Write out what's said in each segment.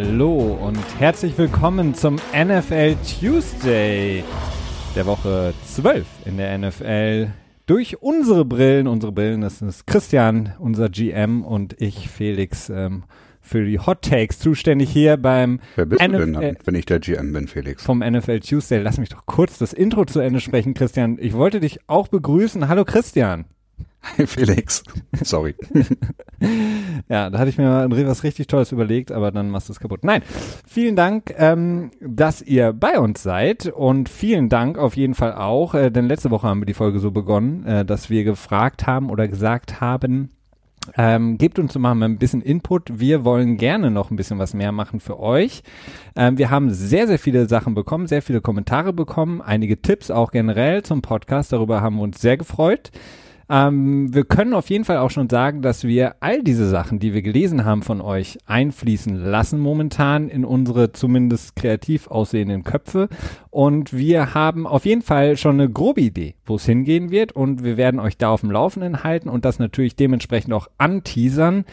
Hallo und herzlich willkommen zum NFL Tuesday der Woche 12 in der NFL. Durch unsere Brillen, unsere Brillen, das ist Christian, unser GM und ich, Felix, ähm, für die Hot Takes zuständig hier beim Wer bist NFL, du denn dann, wenn ich der GM bin, Felix? Vom NFL Tuesday. Lass mich doch kurz das Intro zu Ende sprechen, Christian. Ich wollte dich auch begrüßen. Hallo Christian. Hi Felix. Sorry. ja, da hatte ich mir mal was richtig Tolles überlegt, aber dann machst du es kaputt. Nein, vielen Dank, ähm, dass ihr bei uns seid und vielen Dank auf jeden Fall auch, äh, denn letzte Woche haben wir die Folge so begonnen, äh, dass wir gefragt haben oder gesagt haben, ähm, gebt uns mal ein bisschen Input. Wir wollen gerne noch ein bisschen was mehr machen für euch. Ähm, wir haben sehr, sehr viele Sachen bekommen, sehr viele Kommentare bekommen, einige Tipps auch generell zum Podcast. Darüber haben wir uns sehr gefreut. Ähm, wir können auf jeden Fall auch schon sagen, dass wir all diese Sachen, die wir gelesen haben von euch, einfließen lassen momentan in unsere zumindest kreativ aussehenden Köpfe. Und wir haben auf jeden Fall schon eine grobe Idee, wo es hingehen wird. Und wir werden euch da auf dem Laufenden halten und das natürlich dementsprechend auch anteasern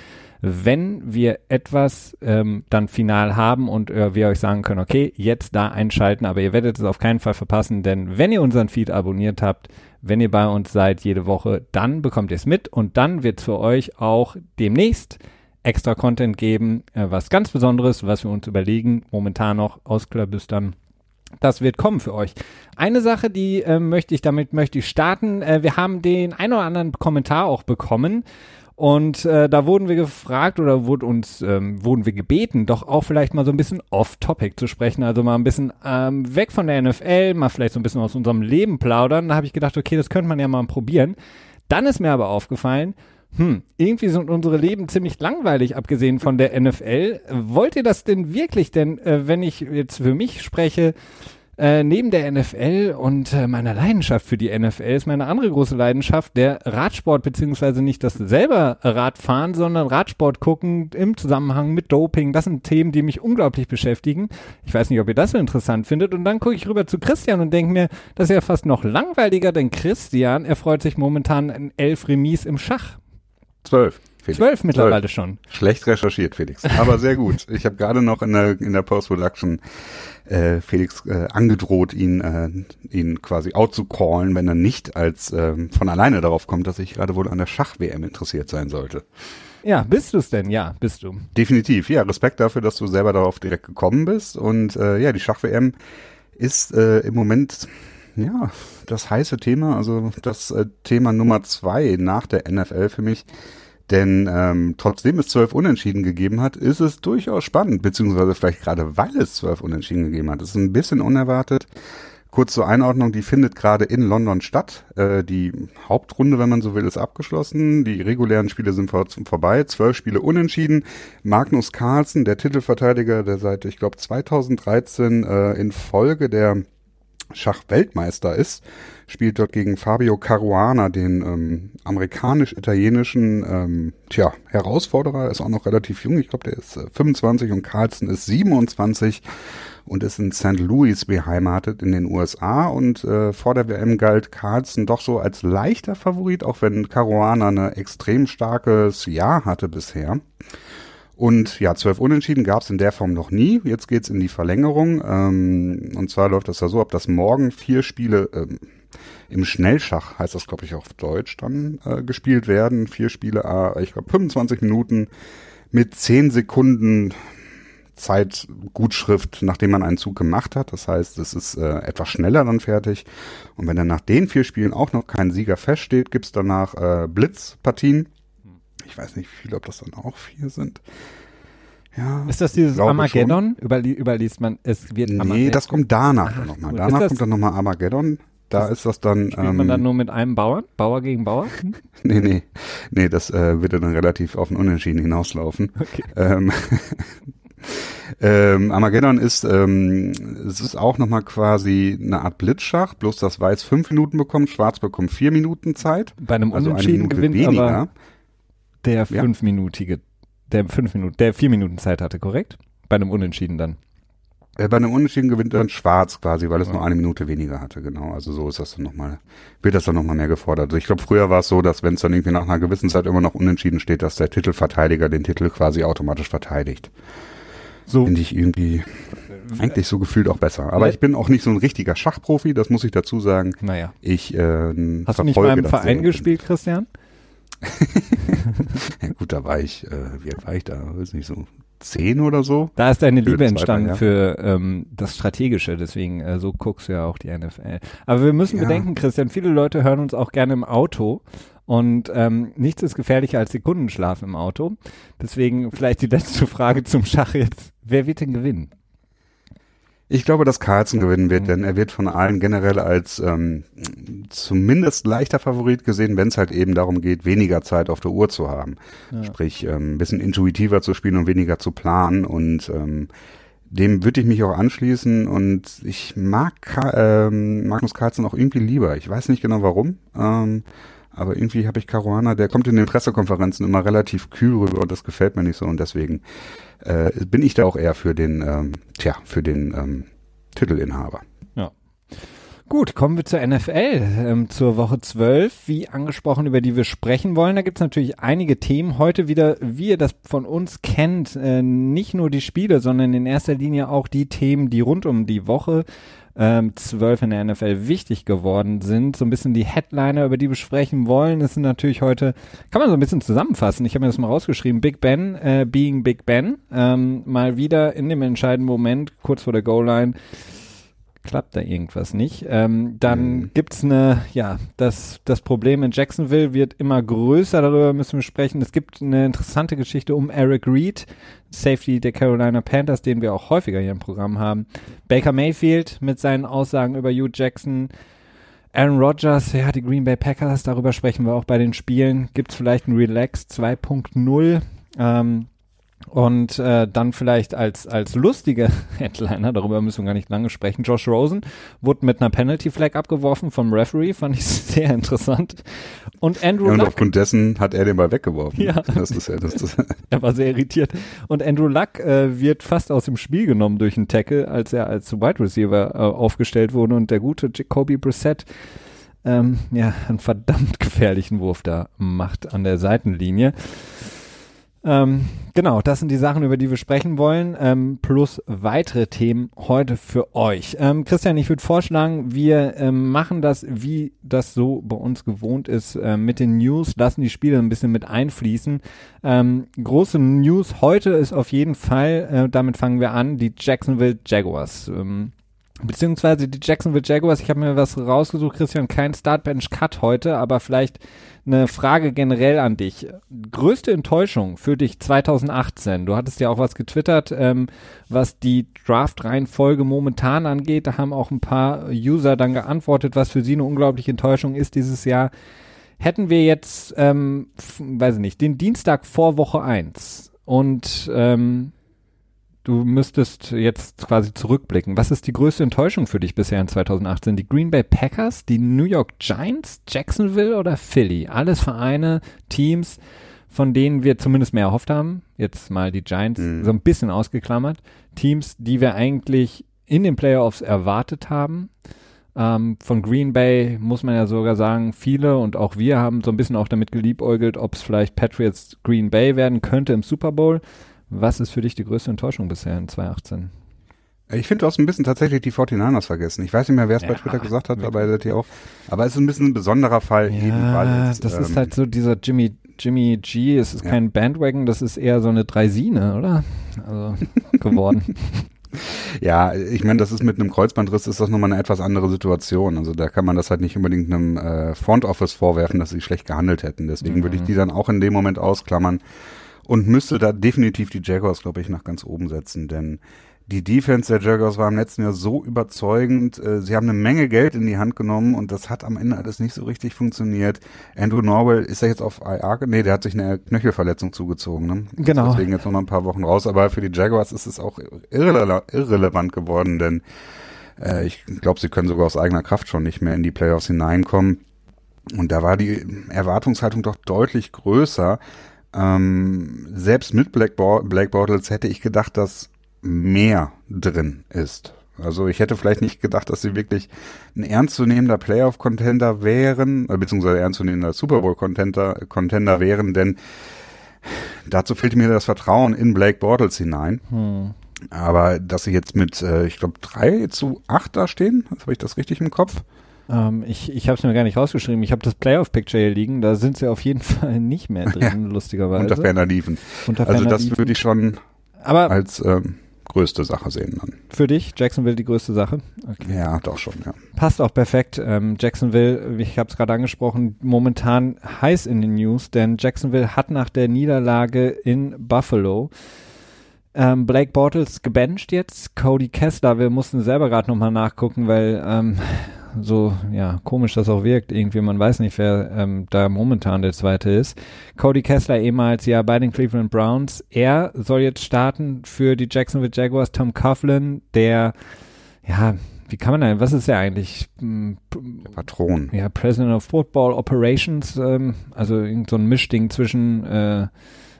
wenn wir etwas ähm, dann final haben und äh, wir euch sagen können, okay, jetzt da einschalten, aber ihr werdet es auf keinen Fall verpassen, denn wenn ihr unseren Feed abonniert habt, wenn ihr bei uns seid jede Woche, dann bekommt ihr es mit und dann wird es für euch auch demnächst extra Content geben, äh, was ganz Besonderes, was wir uns überlegen, momentan noch ausklabüstern. Das wird kommen für euch. Eine Sache, die äh, möchte ich, damit möchte ich starten. Äh, wir haben den ein oder anderen Kommentar auch bekommen und äh, da wurden wir gefragt oder wurde uns, ähm, wurden wir gebeten, doch auch vielleicht mal so ein bisschen off-topic zu sprechen, also mal ein bisschen ähm, weg von der NFL, mal vielleicht so ein bisschen aus unserem Leben plaudern. Da habe ich gedacht, okay, das könnte man ja mal probieren. Dann ist mir aber aufgefallen, hm, irgendwie sind unsere Leben ziemlich langweilig, abgesehen von der NFL. Wollt ihr das denn wirklich? Denn äh, wenn ich jetzt für mich spreche, äh, neben der NFL und äh, meiner Leidenschaft für die NFL ist meine andere große Leidenschaft der Radsport, beziehungsweise nicht das selber Radfahren, sondern Radsport gucken im Zusammenhang mit Doping. Das sind Themen, die mich unglaublich beschäftigen. Ich weiß nicht, ob ihr das so interessant findet. Und dann gucke ich rüber zu Christian und denke mir, das ist ja fast noch langweiliger, denn Christian erfreut sich momentan in elf Remis im Schach. Zwölf. Felix. Zwölf mittlerweile Zwölf. schon. Schlecht recherchiert, Felix. Aber sehr gut. Ich habe gerade noch in der, in der Post-Production äh, Felix äh, angedroht, ihn, äh, ihn quasi outzucallen, wenn er nicht als äh, von alleine darauf kommt, dass ich gerade wohl an der Schach-WM interessiert sein sollte. Ja, bist du es denn? Ja, bist du. Definitiv. Ja, Respekt dafür, dass du selber darauf direkt gekommen bist. Und äh, ja, die Schach-WM ist äh, im Moment ja das heiße Thema, also das äh, Thema Nummer zwei nach der NFL für mich. Denn ähm, trotzdem es zwölf Unentschieden gegeben hat, ist es durchaus spannend, beziehungsweise vielleicht gerade weil es zwölf Unentschieden gegeben hat. Das ist ein bisschen unerwartet. Kurz zur Einordnung, die findet gerade in London statt. Äh, die Hauptrunde, wenn man so will, ist abgeschlossen. Die regulären Spiele sind vor, vorbei. Zwölf Spiele unentschieden. Magnus Carlsen, der Titelverteidiger, der seit, ich glaube, 2013 äh, in Folge der Schachweltmeister ist, spielt dort gegen Fabio Caruana, den ähm, amerikanisch-italienischen ähm, tja, Herausforderer, ist auch noch relativ jung, ich glaube, der ist äh, 25 und Carlson ist 27 und ist in St. Louis beheimatet in den USA und äh, vor der WM galt Carlson doch so als leichter Favorit, auch wenn Caruana eine extrem starkes Jahr hatte bisher. Und ja, zwölf Unentschieden gab es in der Form noch nie. Jetzt geht's in die Verlängerung. Ähm, und zwar läuft das ja so ab, dass morgen vier Spiele ähm, im Schnellschach, heißt das glaube ich auf Deutsch, dann äh, gespielt werden. Vier Spiele, äh, ich glaube 25 Minuten mit zehn Sekunden Zeitgutschrift, nachdem man einen Zug gemacht hat. Das heißt, es ist äh, etwas schneller dann fertig. Und wenn dann nach den vier Spielen auch noch kein Sieger feststeht, gibt's danach äh, Blitzpartien ich weiß nicht, wie viele, ob das dann auch vier sind. Ja, ist das dieses Armageddon? Überli überliest man, es wird Nee, Armageddon. das kommt danach Ach, nochmal. Danach kommt dann nochmal Armageddon. Da ist, ist das dann. Spielt ähm, man dann nur mit einem Bauern? Bauer gegen Bauer? nee, nee. Nee, das äh, wird dann relativ auf den Unentschieden hinauslaufen. Okay. Ähm, ähm, Armageddon ist, ähm, es ist auch nochmal quasi eine Art Blitzschach, bloß dass Weiß fünf Minuten bekommt, Schwarz bekommt vier Minuten Zeit. Bei einem also Unentschieden gewinnt weniger. Der fünfminütige, der fünf Minuten, der vier Minuten Zeit hatte, korrekt? Bei einem Unentschieden dann. Äh, bei einem Unentschieden gewinnt dann Schwarz quasi, weil es ja. nur eine Minute weniger hatte, genau. Also so ist das dann nochmal, wird das dann nochmal mehr gefordert. Also ich glaube, früher war es so, dass wenn es dann irgendwie nach einer gewissen Zeit immer noch unentschieden steht, dass der Titelverteidiger den Titel quasi automatisch verteidigt. so finde ich irgendwie eigentlich so gefühlt auch besser. Aber ich bin auch nicht so ein richtiger Schachprofi, das muss ich dazu sagen. Naja. Ich äh, Hast du nicht beim Verein gespielt, Christian? Ja, gut, da war ich, äh, wie alt war ich da? Weiß nicht, so zehn oder so. Da ist deine Liebe entstanden ja. für ähm, das Strategische, deswegen äh, so guckst du ja auch die NFL. Aber wir müssen ja. bedenken, Christian, viele Leute hören uns auch gerne im Auto und ähm, nichts ist gefährlicher als Sekundenschlaf im Auto. Deswegen vielleicht die letzte Frage zum Schach jetzt. Wer wird denn gewinnen? Ich glaube, dass Carlsen gewinnen wird, denn er wird von allen generell als ähm, zumindest leichter Favorit gesehen, wenn es halt eben darum geht, weniger Zeit auf der Uhr zu haben. Ja. Sprich, ähm, ein bisschen intuitiver zu spielen und weniger zu planen. Und ähm, dem würde ich mich auch anschließen. Und ich mag ähm, Magnus Carlsen auch irgendwie lieber. Ich weiß nicht genau warum. Ähm, aber irgendwie habe ich Caruana, der kommt in den Pressekonferenzen immer relativ kühl rüber und das gefällt mir nicht so und deswegen äh, bin ich da auch eher für den, ähm, tja, für den ähm, Titelinhaber. Ja. Gut, kommen wir zur NFL, ähm, zur Woche 12, wie angesprochen, über die wir sprechen wollen. Da gibt es natürlich einige Themen. Heute wieder, wie ihr das von uns kennt, äh, nicht nur die Spiele, sondern in erster Linie auch die Themen, die rund um die Woche ähm, 12 in der NFL wichtig geworden sind. So ein bisschen die Headliner, über die wir sprechen wollen. Das sind natürlich heute, kann man so ein bisschen zusammenfassen. Ich habe mir das mal rausgeschrieben. Big Ben, äh, being Big Ben. Ähm, mal wieder in dem entscheidenden Moment, kurz vor der Goal-Line, klappt da irgendwas nicht. Ähm, dann mhm. gibt's eine, ja, das, das Problem in Jacksonville wird immer größer, darüber müssen wir sprechen. Es gibt eine interessante Geschichte um Eric Reed, Safety der Carolina Panthers, den wir auch häufiger hier im Programm haben. Baker Mayfield mit seinen Aussagen über Hugh Jackson. Aaron Rodgers, ja, die Green Bay Packers, darüber sprechen wir auch bei den Spielen. Gibt's vielleicht ein Relax 2.0? Ähm, und äh, dann vielleicht als, als lustige Headliner, darüber müssen wir gar nicht lange sprechen, Josh Rosen wurde mit einer Penalty Flag abgeworfen vom Referee, fand ich sehr interessant. Und Andrew ja, und Luck. aufgrund dessen hat er den Ball weggeworfen. Ja. Das ist ja, das, das er war sehr irritiert. Und Andrew Luck äh, wird fast aus dem Spiel genommen durch einen Tackle, als er als Wide Receiver äh, aufgestellt wurde. Und der gute Jacoby Brissett ähm, ja, einen verdammt gefährlichen Wurf da macht an der Seitenlinie. Ähm, genau, das sind die Sachen, über die wir sprechen wollen, ähm, plus weitere Themen heute für euch. Ähm, Christian, ich würde vorschlagen, wir ähm, machen das, wie das so bei uns gewohnt ist, äh, mit den News, lassen die Spiele ein bisschen mit einfließen. Ähm, große News heute ist auf jeden Fall, äh, damit fangen wir an, die Jacksonville Jaguars. Ähm, beziehungsweise die Jacksonville Jaguars, ich habe mir was rausgesucht, Christian, kein Startbench-Cut heute, aber vielleicht eine Frage generell an dich. Größte Enttäuschung für dich 2018? Du hattest ja auch was getwittert, ähm, was die Draft-Reihenfolge momentan angeht. Da haben auch ein paar User dann geantwortet, was für sie eine unglaubliche Enttäuschung ist dieses Jahr. Hätten wir jetzt, ähm, weiß ich nicht, den Dienstag vor Woche 1 und ähm, du müsstest jetzt quasi zurückblicken. Was ist die größte Enttäuschung für dich bisher in 2018? Die Green Bay Packers, die New York Giants, Jacksonville oder Philly? Alles Vereine, Teams, von denen wir zumindest mehr erhofft haben. Jetzt mal die Giants mhm. so ein bisschen ausgeklammert. Teams, die wir eigentlich in den Playoffs erwartet haben. Ähm, von Green Bay muss man ja sogar sagen, viele und auch wir haben so ein bisschen auch damit geliebäugelt, ob es vielleicht Patriots Green Bay werden könnte im Super Bowl. Was ist für dich die größte Enttäuschung bisher in 2018? Ich finde, du hast ein bisschen tatsächlich die 49ers vergessen. Ich weiß nicht mehr, wer es ja, bei Twitter gesagt hat, aber er hier auch. Aber es ist ein bisschen ein besonderer Fall ja, eben, weil es, das ähm, ist halt so dieser Jimmy Jimmy G, es ist ja. kein Bandwagon, das ist eher so eine Dreisine, oder? Also geworden. Ja, ich meine, das ist mit einem Kreuzbandriss ist das nochmal eine etwas andere Situation. Also da kann man das halt nicht unbedingt einem äh, Front Office vorwerfen, dass sie schlecht gehandelt hätten. Deswegen mhm. würde ich die dann auch in dem Moment ausklammern und müsste da definitiv die Jaguars, glaube ich, nach ganz oben setzen, denn die Defense der Jaguars war im letzten Jahr so überzeugend. Äh, sie haben eine Menge Geld in die Hand genommen und das hat am Ende alles nicht so richtig funktioniert. Andrew Norwell, ist er jetzt auf IR? Nee, der hat sich eine Knöchelverletzung zugezogen. Ne? Genau. Deswegen jetzt noch ein paar Wochen raus. Aber für die Jaguars ist es auch irrele irrelevant geworden, denn äh, ich glaube, sie können sogar aus eigener Kraft schon nicht mehr in die Playoffs hineinkommen. Und da war die Erwartungshaltung doch deutlich größer. Ähm, selbst mit Black, Bo Black Bottles hätte ich gedacht, dass mehr drin ist. Also ich hätte vielleicht nicht gedacht, dass sie wirklich ein ernstzunehmender Playoff-Contender wären, äh, beziehungsweise ernstzunehmender Super Bowl-Contender Contender wären, denn dazu fehlte mir das Vertrauen in Blake Bortles hinein. Hm. Aber dass sie jetzt mit, äh, ich glaube, 3 zu 8 da stehen, habe ich das richtig im Kopf? Ähm, ich ich habe es mir gar nicht rausgeschrieben. Ich habe das Playoff-Picture hier liegen. Da sind sie auf jeden Fall nicht mehr drin, ja, lustigerweise. Unter ferner Liefen. Unter also das würde ich schon Aber als ähm, größte Sache sehen dann. Für dich, Jacksonville die größte Sache? Okay. Ja, doch schon, ja. Passt auch perfekt. Ähm, Jacksonville, ich habe es gerade angesprochen, momentan heiß in den News, denn Jacksonville hat nach der Niederlage in Buffalo ähm, Blake Bortles gebencht jetzt, Cody Kessler, wir mussten selber gerade nochmal nachgucken, weil ähm, so ja komisch das auch wirkt. Irgendwie, man weiß nicht, wer ähm, da momentan der zweite ist. Cody Kessler ehemals ja bei den Cleveland Browns. Er soll jetzt starten für die Jacksonville Jaguars. Tom Coughlin, der ja wie kann man denn, was ist er eigentlich? Der Patron. Ja, President of Football Operations, ähm, also irgend so ein Mischding zwischen äh,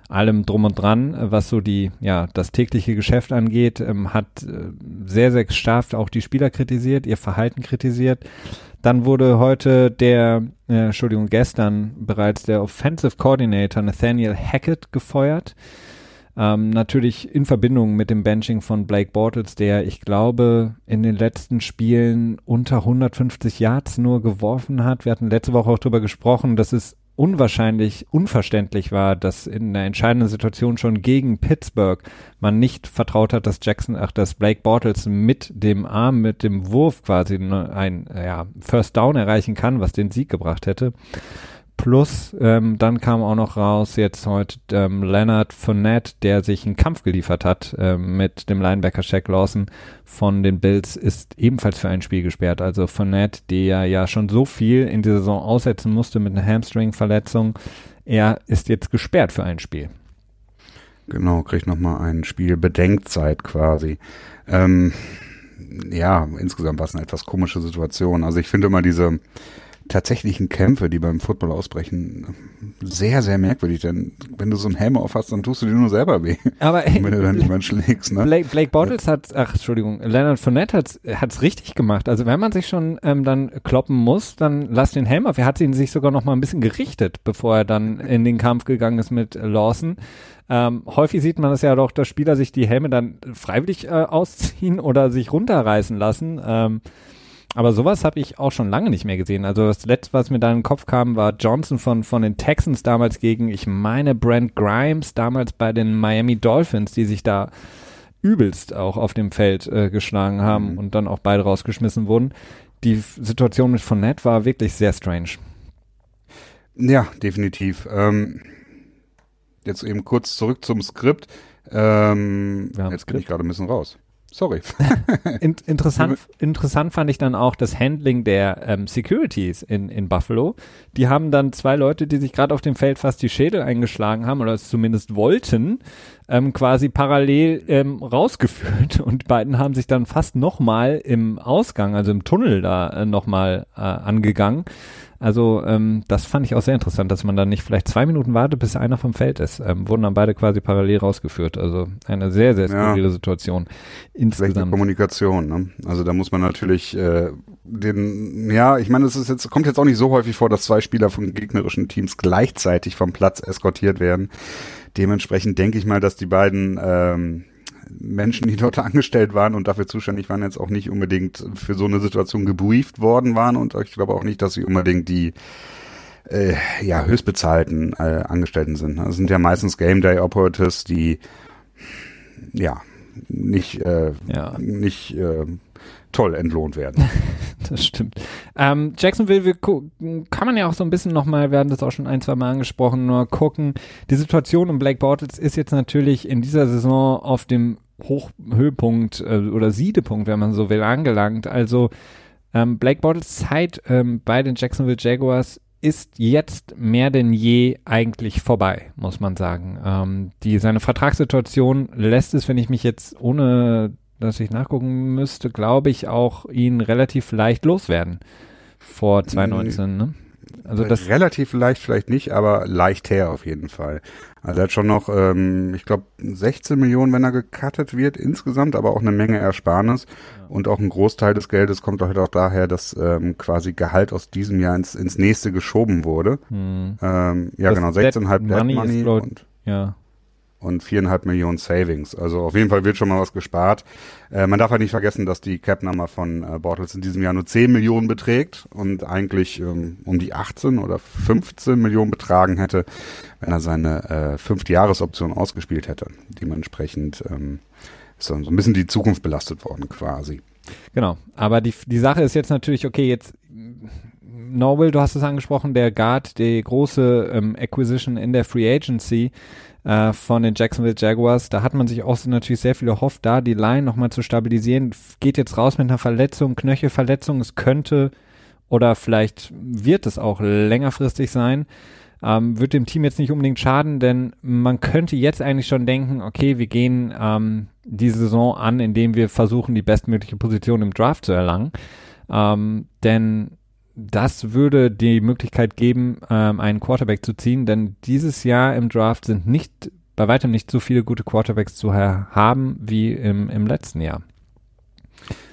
allem drum und dran, was so die, ja, das tägliche Geschäft angeht, ähm, hat äh, sehr, sehr stark auch die Spieler kritisiert, ihr Verhalten kritisiert. Dann wurde heute der, äh, Entschuldigung, gestern bereits der Offensive Coordinator Nathaniel Hackett gefeuert. Ähm, natürlich in Verbindung mit dem Benching von Blake Bortles, der, ich glaube, in den letzten Spielen unter 150 Yards nur geworfen hat. Wir hatten letzte Woche auch drüber gesprochen, dass es unwahrscheinlich unverständlich war, dass in einer entscheidenden Situation schon gegen Pittsburgh man nicht vertraut hat, dass Jackson, ach, dass Blake Bortles mit dem Arm, mit dem Wurf quasi ein ja, First Down erreichen kann, was den Sieg gebracht hätte. Plus, ähm, dann kam auch noch raus jetzt heute ähm, Leonard Fournette, der sich einen Kampf geliefert hat ähm, mit dem Linebacker Shaq Lawson von den Bills, ist ebenfalls für ein Spiel gesperrt. Also Fournette, der ja schon so viel in der Saison aussetzen musste mit einer Hamstring-Verletzung, er ist jetzt gesperrt für ein Spiel. Genau, kriegt nochmal ein Spiel Bedenkzeit quasi. Ähm, ja, insgesamt war es eine etwas komische Situation. Also ich finde immer diese tatsächlichen Kämpfe, die beim Football ausbrechen, sehr, sehr merkwürdig. Denn wenn du so einen Helm auf hast, dann tust du dir nur selber weh. Aber wenn du dann jemand schlägst. Ne? Blake, Blake Bortles hat, ach Entschuldigung, Leonard Fournette hat es richtig gemacht. Also wenn man sich schon ähm, dann kloppen muss, dann lass den Helm auf. Er hat ihn sich sogar noch mal ein bisschen gerichtet, bevor er dann in den Kampf gegangen ist mit Lawson. Ähm, häufig sieht man das ja doch, dass Spieler sich die Helme dann freiwillig äh, ausziehen oder sich runterreißen lassen. Ähm, aber sowas habe ich auch schon lange nicht mehr gesehen. Also das letzte, was mir da in den Kopf kam, war Johnson von, von den Texans damals gegen, ich meine, Brent Grimes, damals bei den Miami Dolphins, die sich da übelst auch auf dem Feld äh, geschlagen haben mhm. und dann auch beide rausgeschmissen wurden. Die Situation mit Fournette war wirklich sehr strange. Ja, definitiv. Ähm, jetzt eben kurz zurück zum Skript. Ähm, jetzt bin ich gerade ein bisschen raus. Sorry. In, interessant, interessant fand ich dann auch das Handling der ähm, Securities in, in Buffalo. Die haben dann zwei Leute, die sich gerade auf dem Feld fast die Schädel eingeschlagen haben oder es zumindest wollten, ähm, quasi parallel ähm, rausgeführt und die beiden haben sich dann fast nochmal im Ausgang, also im Tunnel da äh, nochmal äh, angegangen. Also ähm, das fand ich auch sehr interessant, dass man dann nicht vielleicht zwei Minuten wartet, bis einer vom Feld ist. Ähm, wurden dann beide quasi parallel rausgeführt. Also eine sehr, sehr skurrile ja. Situation insgesamt. Kommunikation. Ne? Also da muss man natürlich äh, den, ja, ich meine, es ist jetzt kommt jetzt auch nicht so häufig vor, dass zwei Spieler von gegnerischen Teams gleichzeitig vom Platz eskortiert werden. Dementsprechend denke ich mal, dass die beiden ähm, Menschen, die dort angestellt waren und dafür zuständig waren, jetzt auch nicht unbedingt für so eine Situation gebrieft worden waren und ich glaube auch nicht, dass sie unbedingt die äh, ja, höchstbezahlten äh, Angestellten sind. Das sind ja meistens Game Day Operatives, die ja nicht, äh, ja. nicht äh, toll entlohnt werden. das stimmt. Ähm, Jacksonville kann man ja auch so ein bisschen nochmal, wir hatten das auch schon ein, zwei Mal angesprochen, nur gucken. Die Situation um Blake Bortles ist jetzt natürlich in dieser Saison auf dem Hochhöhepunkt äh, oder Siedepunkt, wenn man so will, angelangt. Also ähm, Blake Bortles Zeit ähm, bei den Jacksonville Jaguars ist jetzt mehr denn je eigentlich vorbei, muss man sagen. Ähm, die, seine Vertragssituation lässt es, wenn ich mich jetzt ohne dass ich nachgucken müsste, glaube ich, auch ihn relativ leicht loswerden vor 2019. Ne? Also das relativ leicht vielleicht nicht, aber leicht her auf jeden Fall. Also er hat schon noch, ähm, ich glaube, 16 Millionen, wenn er gecuttet wird insgesamt, aber auch eine Menge Ersparnis. Ja. Und auch ein Großteil des Geldes kommt halt auch daher, dass ähm, quasi Gehalt aus diesem Jahr ins, ins nächste geschoben wurde. Hm. Ähm, ja, das genau, 16,5 Dead Money, Money ist, glaub, und ja. Und viereinhalb Millionen Savings. Also auf jeden Fall wird schon mal was gespart. Äh, man darf halt nicht vergessen, dass die Cap-Nummer von äh, Bortles in diesem Jahr nur 10 Millionen beträgt und eigentlich ähm, um die 18 oder 15 Millionen betragen hätte, wenn er seine äh, fünfte Jahresoption ausgespielt hätte. Dementsprechend ähm, ist so ein bisschen die Zukunft belastet worden quasi. Genau, aber die, die Sache ist jetzt natürlich, okay, jetzt Norwell, du hast es angesprochen, der Guard, die große ähm, Acquisition in der Free Agency äh, von den Jacksonville Jaguars, da hat man sich auch natürlich sehr viel erhofft, da die Line nochmal zu stabilisieren. Geht jetzt raus mit einer Verletzung, Knöchelverletzung, es könnte oder vielleicht wird es auch längerfristig sein. Ähm, wird dem Team jetzt nicht unbedingt schaden, denn man könnte jetzt eigentlich schon denken, okay, wir gehen ähm, die Saison an, indem wir versuchen, die bestmögliche Position im Draft zu erlangen. Ähm, denn das würde die Möglichkeit geben, ähm, einen Quarterback zu ziehen, denn dieses Jahr im Draft sind nicht bei weitem nicht so viele gute Quarterbacks zu haben wie im, im letzten Jahr.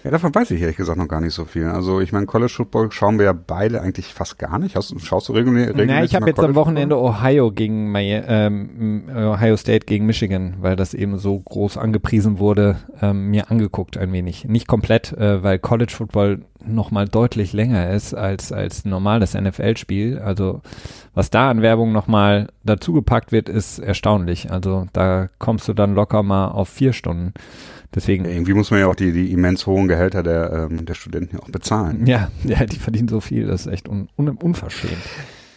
Ja, davon weiß ich ehrlich gesagt noch gar nicht so viel. Also ich meine, College Football schauen wir ja beide eigentlich fast gar nicht. Hast, schaust du regelmäßig? regelmäßig Na, ich habe jetzt College am Wochenende Football? Ohio gegen ähm, Ohio State gegen Michigan, weil das eben so groß angepriesen wurde, ähm, mir angeguckt ein wenig. Nicht komplett, äh, weil College Football noch mal deutlich länger ist als als normales NFL-Spiel. Also was da an Werbung noch mal dazugepackt wird, ist erstaunlich. Also da kommst du dann locker mal auf vier Stunden. Deswegen. Irgendwie muss man ja auch die, die immens hohen Gehälter der, ähm, der Studenten auch bezahlen. Ja, ja, die verdienen so viel, das ist echt un, un, unverschämt.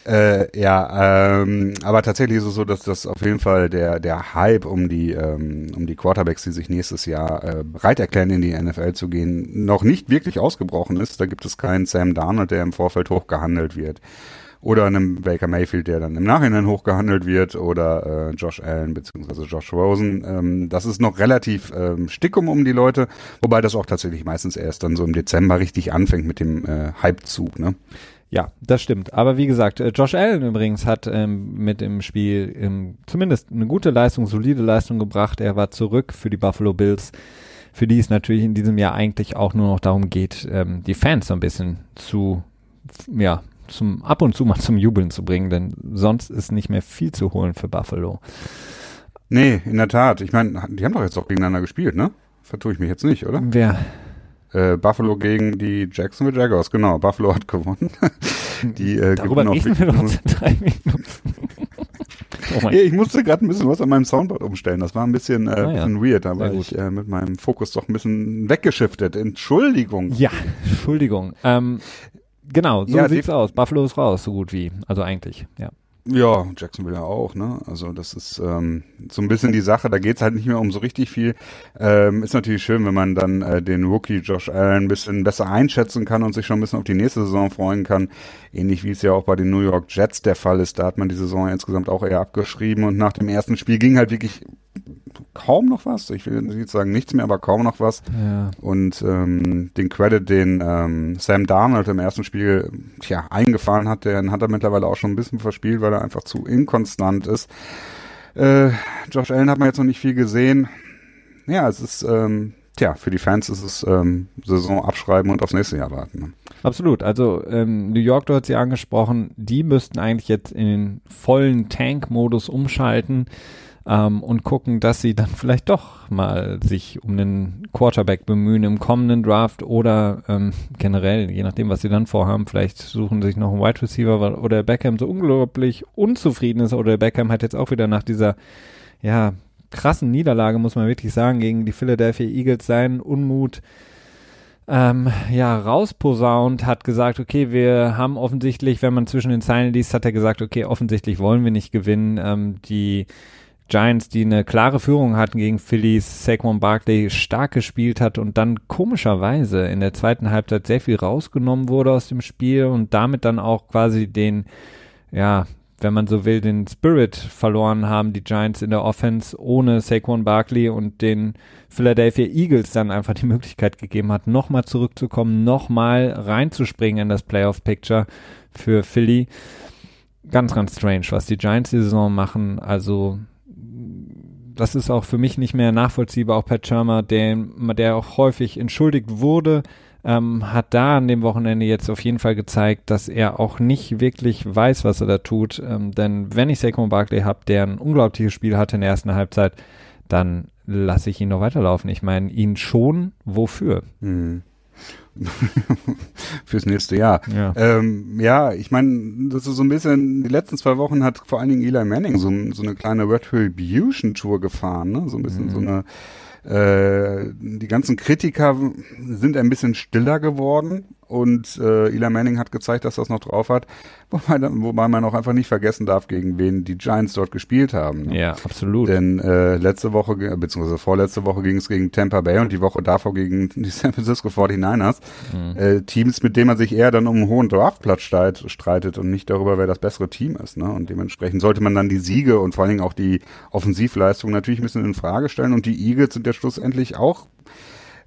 Äh, ja, ähm, aber tatsächlich ist es so, dass das auf jeden Fall der der Hype um die ähm, um die Quarterbacks, die sich nächstes Jahr äh, bereit erklären, in die NFL zu gehen, noch nicht wirklich ausgebrochen ist. Da gibt es keinen Sam Darnold, der im Vorfeld hochgehandelt wird oder einem Baker Mayfield, der dann im Nachhinein hochgehandelt wird, oder äh, Josh Allen beziehungsweise Josh Rosen. Ähm, das ist noch relativ ähm, stickum um die Leute, wobei das auch tatsächlich meistens erst dann so im Dezember richtig anfängt mit dem äh, Hypezug. Ne? Ja, das stimmt. Aber wie gesagt, äh, Josh Allen übrigens hat ähm, mit dem Spiel ähm, zumindest eine gute Leistung, solide Leistung gebracht. Er war zurück für die Buffalo Bills, für die es natürlich in diesem Jahr eigentlich auch nur noch darum geht, ähm, die Fans so ein bisschen zu ja, zum ab und zu mal zum Jubeln zu bringen, denn sonst ist nicht mehr viel zu holen für Buffalo. Nee, in der Tat. Ich meine, die haben doch jetzt auch gegeneinander gespielt, ne? Vertue ich mich jetzt nicht, oder? Wer? Äh, Buffalo gegen die Jacksonville Jaguars, genau. Buffalo hat gewonnen. die äh, Darüber reden wir noch drei Minuten. oh ich musste gerade ein bisschen was an meinem Soundboard umstellen. Das war ein bisschen, äh, ah, ja. bisschen weird. Da war ich äh, mit meinem Fokus doch ein bisschen weggeschiftet. Entschuldigung. Ja, Entschuldigung. Ähm, Genau, so ja, sieht's aus. Buffalo ist raus, so gut wie. Also eigentlich, ja. Ja, Jacksonville auch, ne? Also das ist ähm, so ein bisschen die Sache, da geht's halt nicht mehr um so richtig viel. Ähm, ist natürlich schön, wenn man dann äh, den Rookie Josh Allen ein bisschen besser einschätzen kann und sich schon ein bisschen auf die nächste Saison freuen kann. Ähnlich wie es ja auch bei den New York Jets der Fall ist. Da hat man die Saison insgesamt auch eher abgeschrieben und nach dem ersten Spiel ging halt wirklich kaum noch was. Ich will nicht sagen nichts mehr, aber kaum noch was. Ja. Und ähm, den Credit, den ähm, Sam Darnold im ersten Spiel tja, eingefahren hat, den hat er mittlerweile auch schon ein bisschen verspielt, weil er einfach zu inkonstant ist. Äh, Josh Allen hat man jetzt noch nicht viel gesehen. Ja, es ist, ähm, tja, für die Fans ist es ähm, Saison abschreiben und aufs nächste Jahr warten. Ne? Absolut. Also ähm, New York, du hast sie angesprochen, die müssten eigentlich jetzt in den vollen Tank-Modus umschalten ähm, und gucken, dass sie dann vielleicht doch mal sich um einen Quarterback bemühen im kommenden Draft oder ähm, generell, je nachdem, was sie dann vorhaben, vielleicht suchen sich noch einen Wide Receiver, weil oder Beckham so unglaublich unzufrieden ist oder Beckham hat jetzt auch wieder nach dieser, ja, krassen Niederlage, muss man wirklich sagen, gegen die Philadelphia Eagles seinen Unmut ähm, ja, rausposaunt, hat gesagt, okay, wir haben offensichtlich, wenn man zwischen den Zeilen liest, hat er gesagt, okay, offensichtlich wollen wir nicht gewinnen. Ähm, die Giants, die eine klare Führung hatten gegen Phillies, Saquon Barkley stark gespielt hat und dann komischerweise in der zweiten Halbzeit sehr viel rausgenommen wurde aus dem Spiel und damit dann auch quasi den, ja, wenn man so will, den Spirit verloren haben, die Giants in der Offense ohne Saquon Barkley und den Philadelphia Eagles dann einfach die Möglichkeit gegeben hat, nochmal zurückzukommen, nochmal reinzuspringen in das Playoff-Picture für Philly. Ganz, ganz strange, was die Giants die Saison machen. Also das ist auch für mich nicht mehr nachvollziehbar, auch Pat Shermer, der, der auch häufig entschuldigt wurde, ähm, hat da an dem Wochenende jetzt auf jeden Fall gezeigt, dass er auch nicht wirklich weiß, was er da tut. Ähm, denn wenn ich Saquon Barkley habe, der ein unglaubliches Spiel hatte in der ersten Halbzeit, dann lasse ich ihn noch weiterlaufen. Ich meine, ihn schon, wofür? Hm. Fürs nächste Jahr. Ja, ähm, ja ich meine, das ist so ein bisschen, die letzten zwei Wochen hat vor allen Dingen Eli Manning so, so eine kleine Retribution Tour gefahren, ne? So ein bisschen mhm. so eine äh, die ganzen Kritiker sind ein bisschen stiller geworden und äh, Eli Manning hat gezeigt, dass das noch drauf hat, wobei, wobei man auch einfach nicht vergessen darf, gegen wen die Giants dort gespielt haben. Ne? Ja, absolut. Denn äh, letzte Woche, beziehungsweise vorletzte Woche ging es gegen Tampa Bay und die Woche davor gegen die San Francisco 49ers. Mhm. Äh, Teams, mit denen man sich eher dann um einen hohen Draftplatz streit, streitet und nicht darüber, wer das bessere Team ist. Ne? Und dementsprechend sollte man dann die Siege und vor allen Dingen auch die Offensivleistung natürlich ein bisschen in Frage stellen. Und die Eagles sind ja schlussendlich auch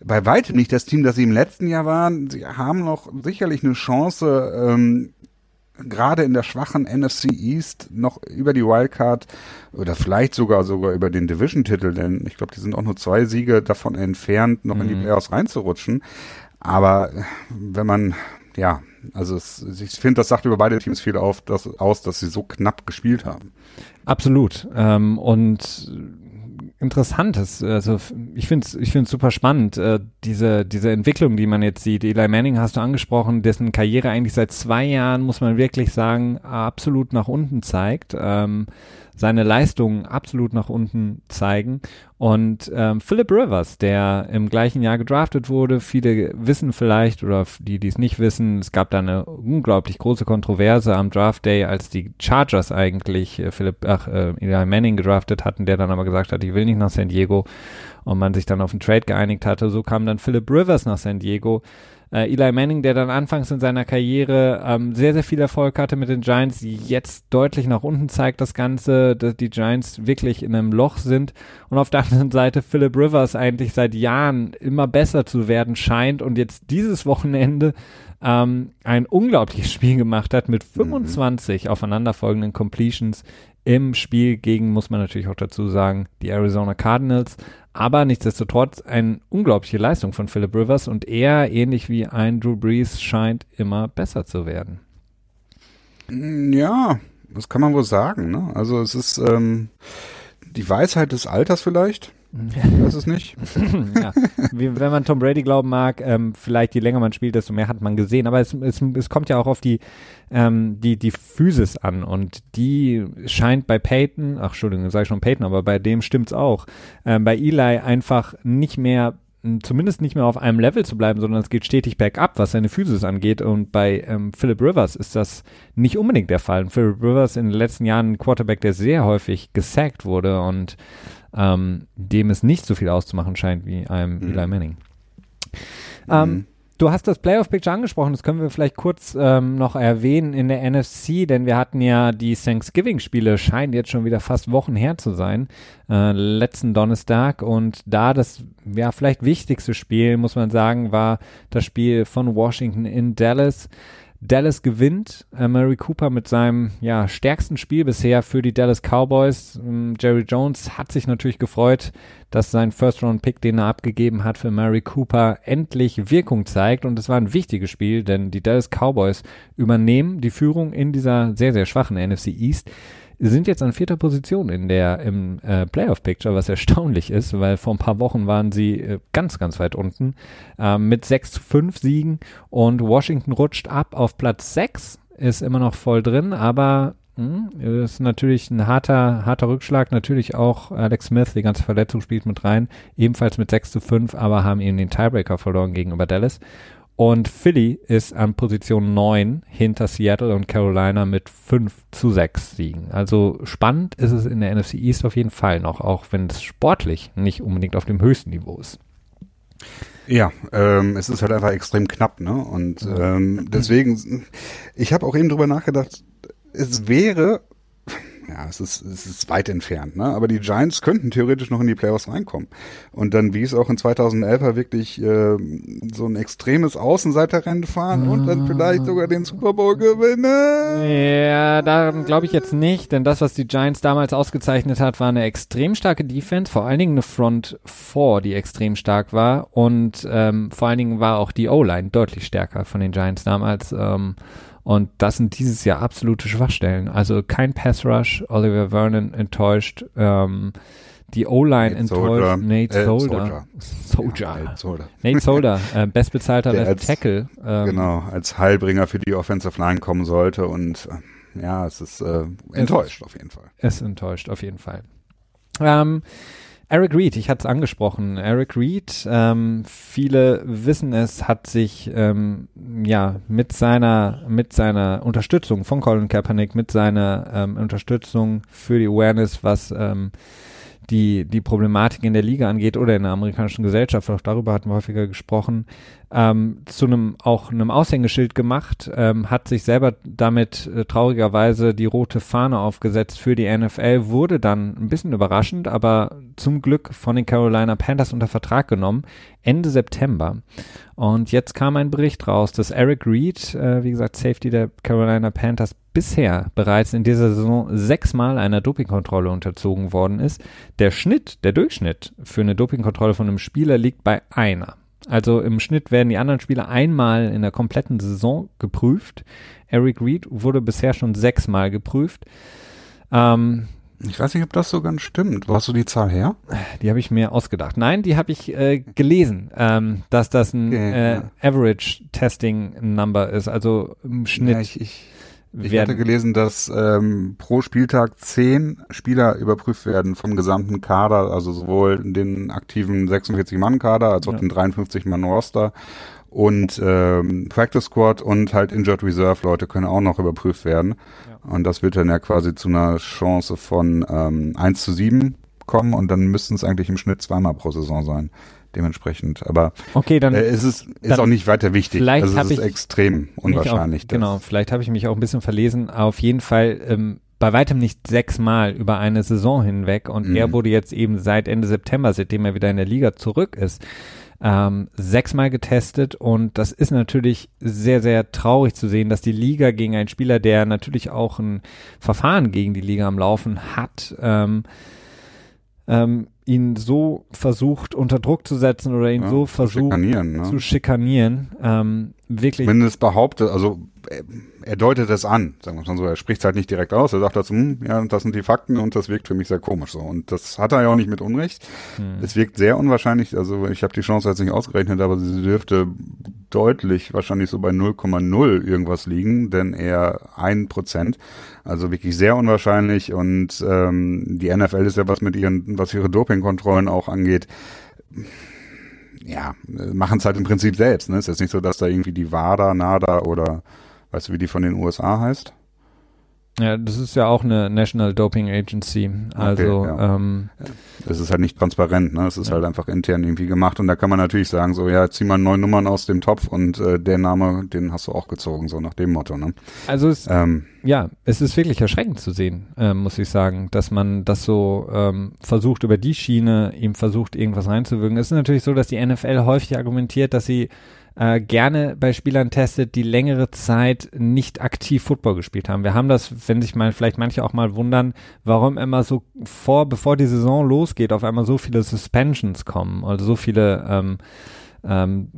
bei weitem nicht das Team, das sie im letzten Jahr waren. Sie haben noch sicherlich eine Chance, ähm, gerade in der schwachen NFC East noch über die Wildcard oder vielleicht sogar sogar über den Division-Titel, denn ich glaube, die sind auch nur zwei Siege davon entfernt, noch mhm. in die mhm. Playoffs reinzurutschen. Aber wenn man, ja, also es, ich finde, das sagt über beide Teams viel auf, dass, aus, dass sie so knapp gespielt haben. Absolut. Ähm, und Interessantes. Also ich finde es ich find's super spannend, äh, diese, diese Entwicklung, die man jetzt sieht. Eli Manning hast du angesprochen, dessen Karriere eigentlich seit zwei Jahren, muss man wirklich sagen, absolut nach unten zeigt. Ähm, seine Leistungen absolut nach unten zeigen. Und ähm, Philip Rivers, der im gleichen Jahr gedraftet wurde, viele wissen vielleicht oder die, die es nicht wissen, es gab da eine unglaublich große Kontroverse am Draft Day, als die Chargers eigentlich äh, Philip, ach, äh, Eli Manning gedraftet hatten, der dann aber gesagt hat, ich will nicht nach San Diego und man sich dann auf einen Trade geeinigt hatte. So kam dann Philip Rivers nach San Diego äh, Eli Manning, der dann anfangs in seiner Karriere ähm, sehr, sehr viel Erfolg hatte mit den Giants, jetzt deutlich nach unten zeigt das Ganze, dass die Giants wirklich in einem Loch sind. Und auf der anderen Seite Philip Rivers eigentlich seit Jahren immer besser zu werden scheint und jetzt dieses Wochenende ähm, ein unglaubliches Spiel gemacht hat mit 25 mhm. aufeinanderfolgenden Completions im Spiel gegen, muss man natürlich auch dazu sagen, die Arizona Cardinals. Aber nichtsdestotrotz eine unglaubliche Leistung von Philip Rivers und er, ähnlich wie ein Drew Brees, scheint immer besser zu werden. Ja, das kann man wohl sagen. Ne? Also es ist ähm, die Weisheit des Alters vielleicht. Ich weiß es nicht. ja. Wie, wenn man Tom Brady glauben mag, ähm, vielleicht je länger man spielt, desto mehr hat man gesehen. Aber es, es, es kommt ja auch auf die, ähm, die, die Physis an. Und die scheint bei Peyton, ach Entschuldigung, sage ich schon Peyton, aber bei dem stimmt's auch, ähm, bei Eli einfach nicht mehr zumindest nicht mehr auf einem Level zu bleiben, sondern es geht stetig bergab, was seine Physis angeht. Und bei ähm, Philip Rivers ist das nicht unbedingt der Fall. Und Philip Rivers in den letzten Jahren ein Quarterback, der sehr häufig gesackt wurde und ähm, dem es nicht so viel auszumachen scheint wie einem mhm. Eli Manning. Ähm, mhm. Du hast das Playoff-Picture angesprochen, das können wir vielleicht kurz ähm, noch erwähnen in der NFC, denn wir hatten ja die Thanksgiving-Spiele, scheinen jetzt schon wieder fast Wochen her zu sein, äh, letzten Donnerstag und da das ja vielleicht wichtigste Spiel, muss man sagen, war das Spiel von Washington in Dallas. Dallas gewinnt. Äh, Murray Cooper mit seinem ja, stärksten Spiel bisher für die Dallas Cowboys. Ähm, Jerry Jones hat sich natürlich gefreut, dass sein First-Round-Pick, den er abgegeben hat für Murray Cooper, endlich Wirkung zeigt. Und es war ein wichtiges Spiel, denn die Dallas Cowboys übernehmen die Führung in dieser sehr, sehr schwachen NFC East sind jetzt an vierter Position in der im äh, Playoff Picture, was erstaunlich ist, weil vor ein paar Wochen waren sie äh, ganz, ganz weit unten äh, mit 6 zu 5 Siegen und Washington rutscht ab auf Platz 6, ist immer noch voll drin, aber mh, hm, ist natürlich ein harter, harter Rückschlag. Natürlich auch Alex Smith, die ganze Verletzung spielt mit rein, ebenfalls mit 6 zu 5, aber haben eben den Tiebreaker verloren gegenüber Dallas. Und Philly ist an Position 9 hinter Seattle und Carolina mit 5 zu 6 Siegen. Also spannend ist es in der NFC East auf jeden Fall noch, auch wenn es sportlich nicht unbedingt auf dem höchsten Niveau ist. Ja, ähm, es ist halt einfach extrem knapp, ne? Und ähm, deswegen, ich habe auch eben drüber nachgedacht, es wäre, ja, es ist, es ist weit entfernt, ne? Aber die Giants könnten theoretisch noch in die Playoffs reinkommen. Und dann, wie es auch in 2011 wirklich äh, so ein extremes Außenseiterrennen fahren und dann vielleicht sogar den Super Bowl gewinnen. Ja, daran glaube ich jetzt nicht, denn das, was die Giants damals ausgezeichnet hat, war eine extrem starke Defense, vor allen Dingen eine Front 4, die extrem stark war und ähm, vor allen Dingen war auch die O-Line deutlich stärker von den Giants damals. Ähm, und das sind dieses Jahr absolute Schwachstellen. Also kein Pass Rush, Oliver Vernon enttäuscht, ähm, die O-Line enttäuscht, Nate äh, Solder. Nate Solder. Nate Solder, äh, bestbezahlter Left als- Tackle. Ähm, Genau, als Heilbringer für die Offensive Line kommen sollte und äh, ja, es ist äh, enttäuscht auf jeden Fall. Es enttäuscht, auf jeden Fall. Ähm, Eric Reed, ich hatte es angesprochen. Eric Reed, ähm, viele wissen es, hat sich ähm, ja mit seiner mit seiner Unterstützung von Colin Kaepernick, mit seiner ähm, Unterstützung für die Awareness, was ähm, die die Problematik in der Liga angeht oder in der amerikanischen Gesellschaft, auch darüber hatten wir häufiger gesprochen, ähm, zu einem auch einem Aushängeschild gemacht, ähm, hat sich selber damit äh, traurigerweise die rote Fahne aufgesetzt für die NFL, wurde dann ein bisschen überraschend, aber zum Glück von den Carolina Panthers unter Vertrag genommen, Ende September. Und jetzt kam ein Bericht raus, dass Eric Reed, äh, wie gesagt, Safety der Carolina Panthers, bisher bereits in dieser Saison sechsmal einer Dopingkontrolle unterzogen worden ist. Der Schnitt, der Durchschnitt für eine Dopingkontrolle von einem Spieler liegt bei einer. Also im Schnitt werden die anderen Spieler einmal in der kompletten Saison geprüft. Eric Reed wurde bisher schon sechsmal geprüft. Ähm, Ich weiß nicht, ob das so ganz stimmt. Wo hast du die Zahl her? die habe ich mir ausgedacht. Nein, die habe ich äh, gelesen, ähm, dass das ein Okay, äh, ja. Average Testing Number ist, also im Schnitt. Ja, ich, ich, ich hatte werden, gelesen, dass ähm, pro Spieltag zehn Spieler überprüft werden vom gesamten Kader, also sowohl den aktiven 46-Mann-Kader als auch Ja. den 53-Mann-Roster und ähm, Practice Squad und halt Injured Reserve Leute können auch noch überprüft werden. Und das wird dann ja quasi zu einer Chance von ähm, 1 zu 7 kommen und dann müssten es eigentlich im Schnitt zweimal pro Saison sein. Dementsprechend. Aber okay, dann äh, es ist, ist dann auch nicht weiter wichtig. vielleicht also es ist ich extrem unwahrscheinlich. Auch, genau, vielleicht habe ich mich auch ein bisschen verlesen. Auf jeden Fall ähm, bei weitem nicht sechsmal über eine Saison hinweg und Mhm. er wurde jetzt eben seit Ende September, seitdem er wieder in der Liga zurück ist, ähm, sechsmal getestet und das ist natürlich sehr, sehr traurig zu sehen, dass die Liga gegen einen Spieler, der natürlich auch ein Verfahren gegen die Liga am Laufen hat, ähm, ähm, ihn so versucht unter Druck zu setzen oder ihn Ja, so zu versucht schikanieren, ne? zu schikanieren. Ähm, wirklich Zumindest behauptet, also er, er deutet es an, sagen wir mal so. Er spricht es halt nicht direkt aus. Er sagt dazu, hm, ja, das sind die Fakten und das wirkt für mich sehr komisch so. Und das hat er ja auch nicht mit Unrecht. Hm. Es wirkt sehr unwahrscheinlich. Also ich habe die Chance jetzt nicht ausgerechnet, aber sie dürfte deutlich wahrscheinlich so bei 0,0 irgendwas liegen, denn eher ein Prozent. Also wirklich sehr unwahrscheinlich. Und ähm, die NFL ist ja was mit ihren, was ihre Dopingkontrollen auch angeht ja, machen es halt im Prinzip selbst. Ne? Ist jetzt nicht so, dass da irgendwie die WADA, NADA oder weißt du, wie die von den USA heißt? Ja, das ist ja auch eine National Doping Agency. Also ja. ähm, Das ist halt nicht transparent, ne? Es ist Ja. halt einfach intern irgendwie gemacht und da kann man natürlich sagen, so, ja, zieh mal neun Nummern aus dem Topf und äh, der Name, den hast du auch gezogen, so nach dem Motto, ne? also es, Ähm, ja, es ist wirklich erschreckend zu sehen, äh, muss ich sagen, dass man das so ähm, versucht über die Schiene, ihm versucht irgendwas reinzuwirken. Es ist natürlich so, dass die NFL häufig argumentiert, dass sie äh, gerne bei Spielern testet, die längere Zeit nicht aktiv Football gespielt haben. Wir haben das, wenn sich mal vielleicht manche auch mal wundern, warum immer so vor, bevor die Saison losgeht, auf einmal so viele Suspensions kommen, also so viele ähm, ähm,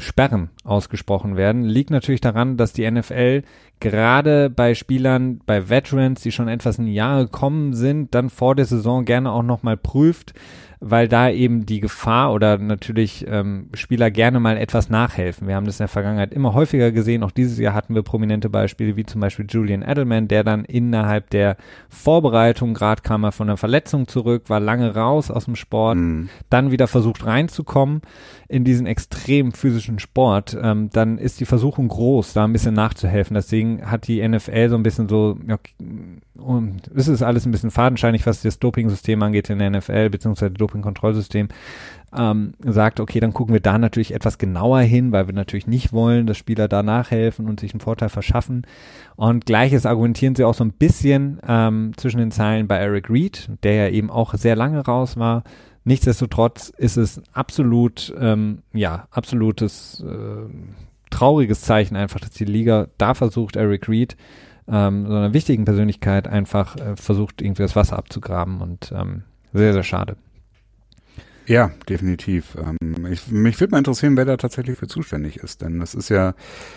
Sperren ausgesprochen werden, liegt natürlich daran, dass die NFL gerade bei Spielern, bei Veterans, die schon etwas in die Jahre gekommen sind, dann vor der Saison gerne auch nochmal prüft, weil da eben die Gefahr oder natürlich ähm, Spieler gerne mal etwas nachhelfen. Wir haben das in der Vergangenheit immer häufiger gesehen. Auch dieses Jahr hatten wir prominente Beispiele wie zum Beispiel Julian Edelman, der dann innerhalb der Vorbereitung, gerade kam er von einer Verletzung zurück, war lange raus aus dem Sport, mh. dann wieder versucht reinzukommen in diesen extrem physischen Sport, ähm, dann ist die Versuchung groß, da ein bisschen nachzuhelfen. Deswegen hat die NFL so ein bisschen so, ja, und es ist alles ein bisschen fadenscheinig, was das Doping-System angeht in der NFL, beziehungsweise Doping-Kontrollsystem, ähm, sagt, okay, dann gucken wir da natürlich etwas genauer hin, weil wir natürlich nicht wollen, dass Spieler da nachhelfen und sich einen Vorteil verschaffen. Und gleiches argumentieren sie auch so ein bisschen ähm, zwischen den Zeilen bei Eric Reed, der ja eben auch sehr lange raus war. Nichtsdestotrotz ist es absolut, ähm, ja, absolutes äh, trauriges Zeichen einfach, dass die Liga da versucht, Eric Reed, ähm, so einer wichtigen Persönlichkeit einfach äh, versucht, irgendwie das Wasser abzugraben und ähm, sehr, sehr schade. Ja, definitiv. Ähm, ich, mich würde mal interessieren, wer da tatsächlich für zuständig ist, denn das ist ja.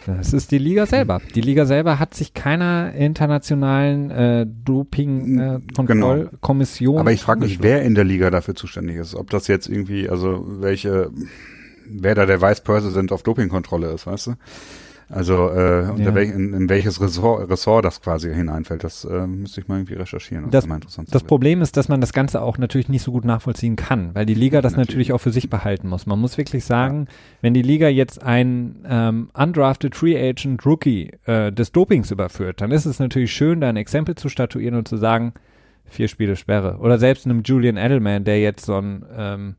Das ist die Liga selber. Die Liga selber hat sich keiner internationalen äh, Doping-Kontrollkommission. Genau. Aber ich frage mich, wer in der Liga dafür zuständig ist. Ob das jetzt irgendwie, also welche, wer da der Vice President of Dopingkontrolle ist, weißt du? Also äh, unter ja. welch, in, in, welches Ressort, Ressort das quasi hineinfällt, das äh, müsste ich mal irgendwie recherchieren. Das, das Problem ist, dass man das Ganze auch natürlich nicht so gut nachvollziehen kann, weil die Liga das natürlich, natürlich auch für sich behalten muss. Man muss wirklich sagen, ja. wenn die Liga jetzt einen ähm, undrafted Free Agent Rookie äh, des Dopings überführt, dann ist es natürlich schön, da ein Exempel zu statuieren und zu sagen, vier Spiele Sperre. Oder selbst einem Julian Edelman, der jetzt so ein ähm,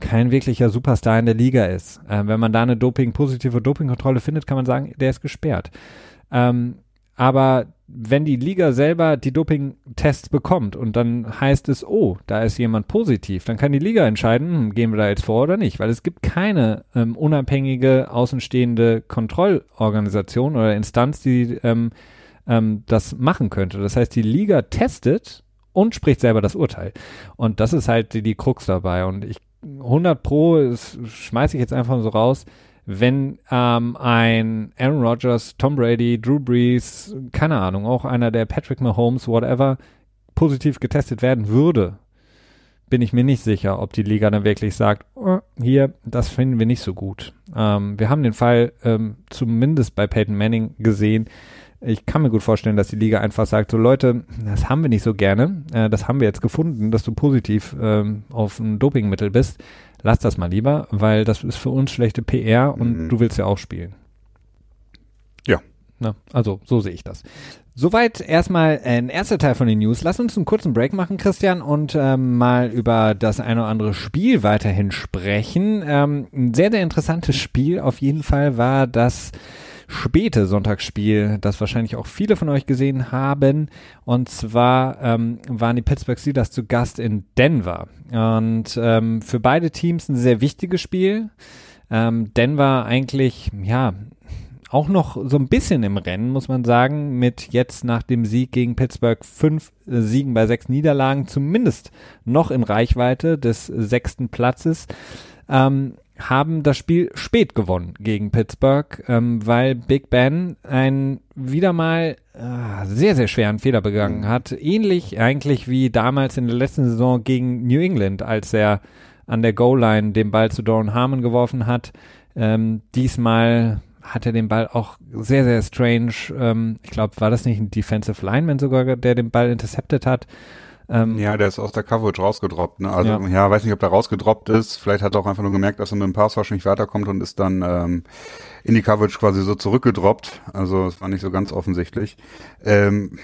kein wirklicher Superstar in der Liga ist. Äh, wenn man da eine Doping, positive Dopingkontrolle findet, kann man sagen, der ist gesperrt. Ähm, aber wenn die Liga selber die Dopingtests bekommt und dann heißt es, oh, da ist jemand positiv, dann kann die Liga entscheiden, hm, gehen wir da jetzt vor oder nicht, weil es gibt keine ähm, unabhängige, außenstehende Kontrollorganisation oder Instanz, die ähm, ähm, das machen könnte. Das heißt, die Liga testet und spricht selber das Urteil. Und das ist halt die, die Krux dabei. Und ich 100 Pro, das schmeiße ich jetzt einfach so raus, wenn ähm, ein Aaron Rodgers, Tom Brady, Drew Brees, keine Ahnung, auch einer der Patrick Mahomes, whatever, positiv getestet werden würde, bin ich mir nicht sicher, ob die Liga dann wirklich sagt, oh, hier, das finden wir nicht so gut. Ähm, wir haben den Fall ähm, zumindest bei Peyton Manning gesehen, ich kann mir gut vorstellen, dass die Liga einfach sagt, so Leute, das haben wir nicht so gerne, äh, das haben wir jetzt gefunden, dass du positiv ähm, auf ein Dopingmittel bist. Lass das mal lieber, weil das ist für uns schlechte PR und mhm. du willst ja auch spielen. Ja. Na, also so sehe ich das. Soweit erstmal ein erster Teil von den News. Lass uns einen kurzen Break machen, Christian, und ähm, mal über das eine oder andere Spiel weiterhin sprechen. Ähm, ein sehr, sehr interessantes Spiel auf jeden Fall war das späte Sonntagsspiel, das wahrscheinlich auch viele von euch gesehen haben. Und zwar ähm, waren die Pittsburgh Steelers zu Gast in Denver. Und ähm, für beide Teams ein sehr wichtiges Spiel. Ähm, Denver eigentlich, ja, auch noch so ein bisschen im Rennen, muss man sagen, mit jetzt nach dem Sieg gegen Pittsburgh fünf äh, Siegen bei sechs Niederlagen, zumindest noch in Reichweite des sechsten Platzes. Ähm, haben das Spiel spät gewonnen gegen Pittsburgh, ähm, weil Big Ben einen wieder mal äh, sehr, sehr schweren Fehler begangen hat. Ähnlich eigentlich wie damals in der letzten Saison gegen New England, als er an der Goal-Line den Ball zu Doran Harmon geworfen hat. Ähm, diesmal hat er den Ball auch sehr, sehr strange. Ähm, ich glaube, war das nicht ein Defensive Lineman sogar, der den Ball intercepted hat? Ähm, ja, der ist aus der Coverage rausgedroppt. Ne? Also ja. ja, weiß nicht, ob der rausgedroppt ist. Vielleicht hat er auch einfach nur gemerkt, dass er mit dem Pass wahrscheinlich weiterkommt und ist dann ähm, in die Coverage quasi so zurückgedroppt. Also es war nicht so ganz offensichtlich. Ähm,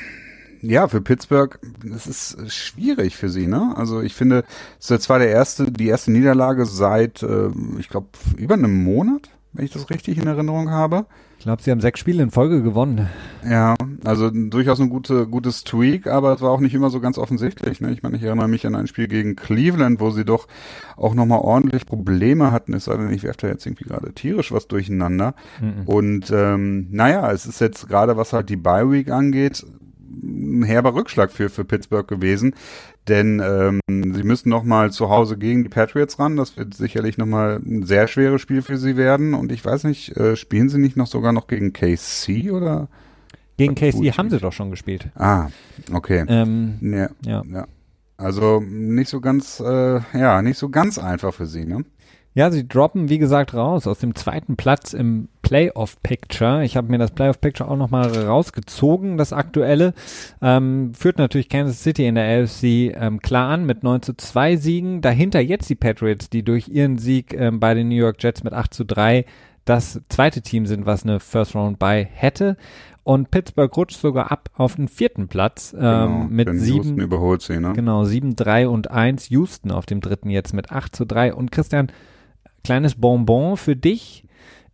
ja, für Pittsburgh, das ist schwierig für sie, ne? Also ich finde, es ist zwar der erste, die erste Niederlage seit, äh, ich glaube, über einem Monat, wenn ich das richtig in Erinnerung habe. Ich glaube, sie haben sechs Spiele in Folge gewonnen. Ja, also durchaus ein gute, gutes Tweak, aber es war auch nicht immer so ganz offensichtlich. Ne? Ich meine, ich erinnere mich an ein Spiel gegen Cleveland, wo sie doch auch nochmal ordentlich Probleme hatten. Es sei denn, ich werfe da jetzt irgendwie gerade tierisch was durcheinander. Mhm. Und ähm, naja, es ist jetzt gerade, was halt die Bye Week angeht, ein herber Rückschlag für, für Pittsburgh gewesen. Denn ähm, sie müssen nochmal zu Hause gegen die Patriots ran. Das wird sicherlich nochmal ein sehr schweres Spiel für sie werden. Und ich weiß nicht, äh, spielen sie nicht noch sogar noch gegen KC oder? Gegen KC haben sie doch schon gespielt. Ah, okay. Ähm, ja, ja. ja. Also nicht so ganz, äh, ja, nicht so ganz einfach für sie, ne? Ja, sie droppen, wie gesagt, raus aus dem zweiten Platz im Playoff-Picture. Ich habe mir das Playoff-Picture auch nochmal rausgezogen, das aktuelle. Ähm, führt natürlich Kansas City in der AFC ähm, klar an mit 9 zu 2 Siegen. Dahinter jetzt die Patriots, die durch ihren Sieg ähm, bei den New York Jets mit 8 zu 3 das zweite Team sind, was eine First Round bei hätte. Und Pittsburgh rutscht sogar ab auf den vierten Platz ähm, Genau, mit denn sieben. Houston überholt sie, ne? Genau, 7, 3 und 1. Houston auf dem dritten jetzt mit 8 zu 3. Und Christian, kleines Bonbon für dich.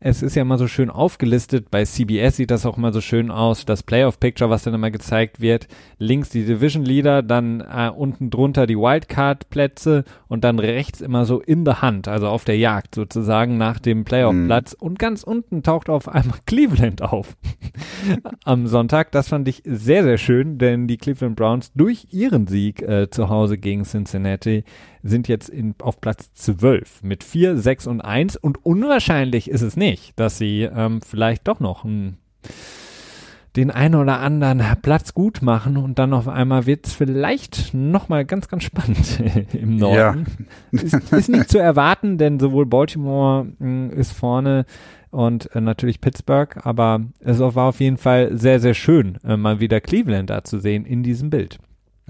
Es ist ja immer so schön aufgelistet. Bei CBS sieht das auch immer so schön aus. Das Playoff-Picture, was dann immer gezeigt wird. Links die Division Leader, dann äh, unten drunter die Wildcard-Plätze und dann rechts immer so in the Hand, also auf der Jagd sozusagen nach dem Playoff-Platz. Und ganz unten taucht auf einmal Cleveland auf. Am Sonntag. Das fand ich sehr, sehr schön, denn die Cleveland Browns durch ihren Sieg äh, zu Hause gegen Cincinnati sind jetzt in, auf Platz 12 mit 4, 6 und 1 und unwahrscheinlich ist es nicht, dass sie ähm, vielleicht doch noch ein, den einen oder anderen Platz gut machen und dann auf einmal wird es vielleicht nochmal ganz, ganz spannend im Norden. Ist, ist nicht zu erwarten, denn sowohl Baltimore mh, ist vorne und äh, natürlich Pittsburgh, aber es war auf jeden Fall sehr, sehr schön, äh, mal wieder Cleveland da zu sehen in diesem Bild.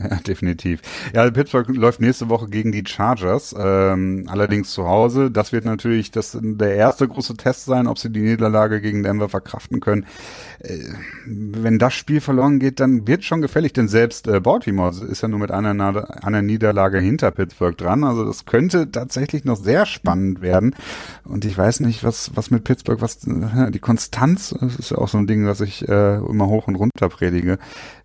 Ja, definitiv. Ja, Pittsburgh läuft nächste Woche gegen die Chargers, ähm, allerdings zu Hause. Das wird natürlich das, der erste große Test sein, ob sie die Niederlage gegen Denver verkraften können. Äh, wenn das Spiel verloren geht, dann wird schon gefällig, denn selbst äh, Baltimore ist ja nur mit einer, einer Niederlage hinter Pittsburgh dran. Also das könnte tatsächlich noch sehr spannend werden. Und ich weiß nicht, was, was mit Pittsburgh, was die Konstanz, das ist ja auch so ein Ding, was ich äh, immer hoch und runter predige,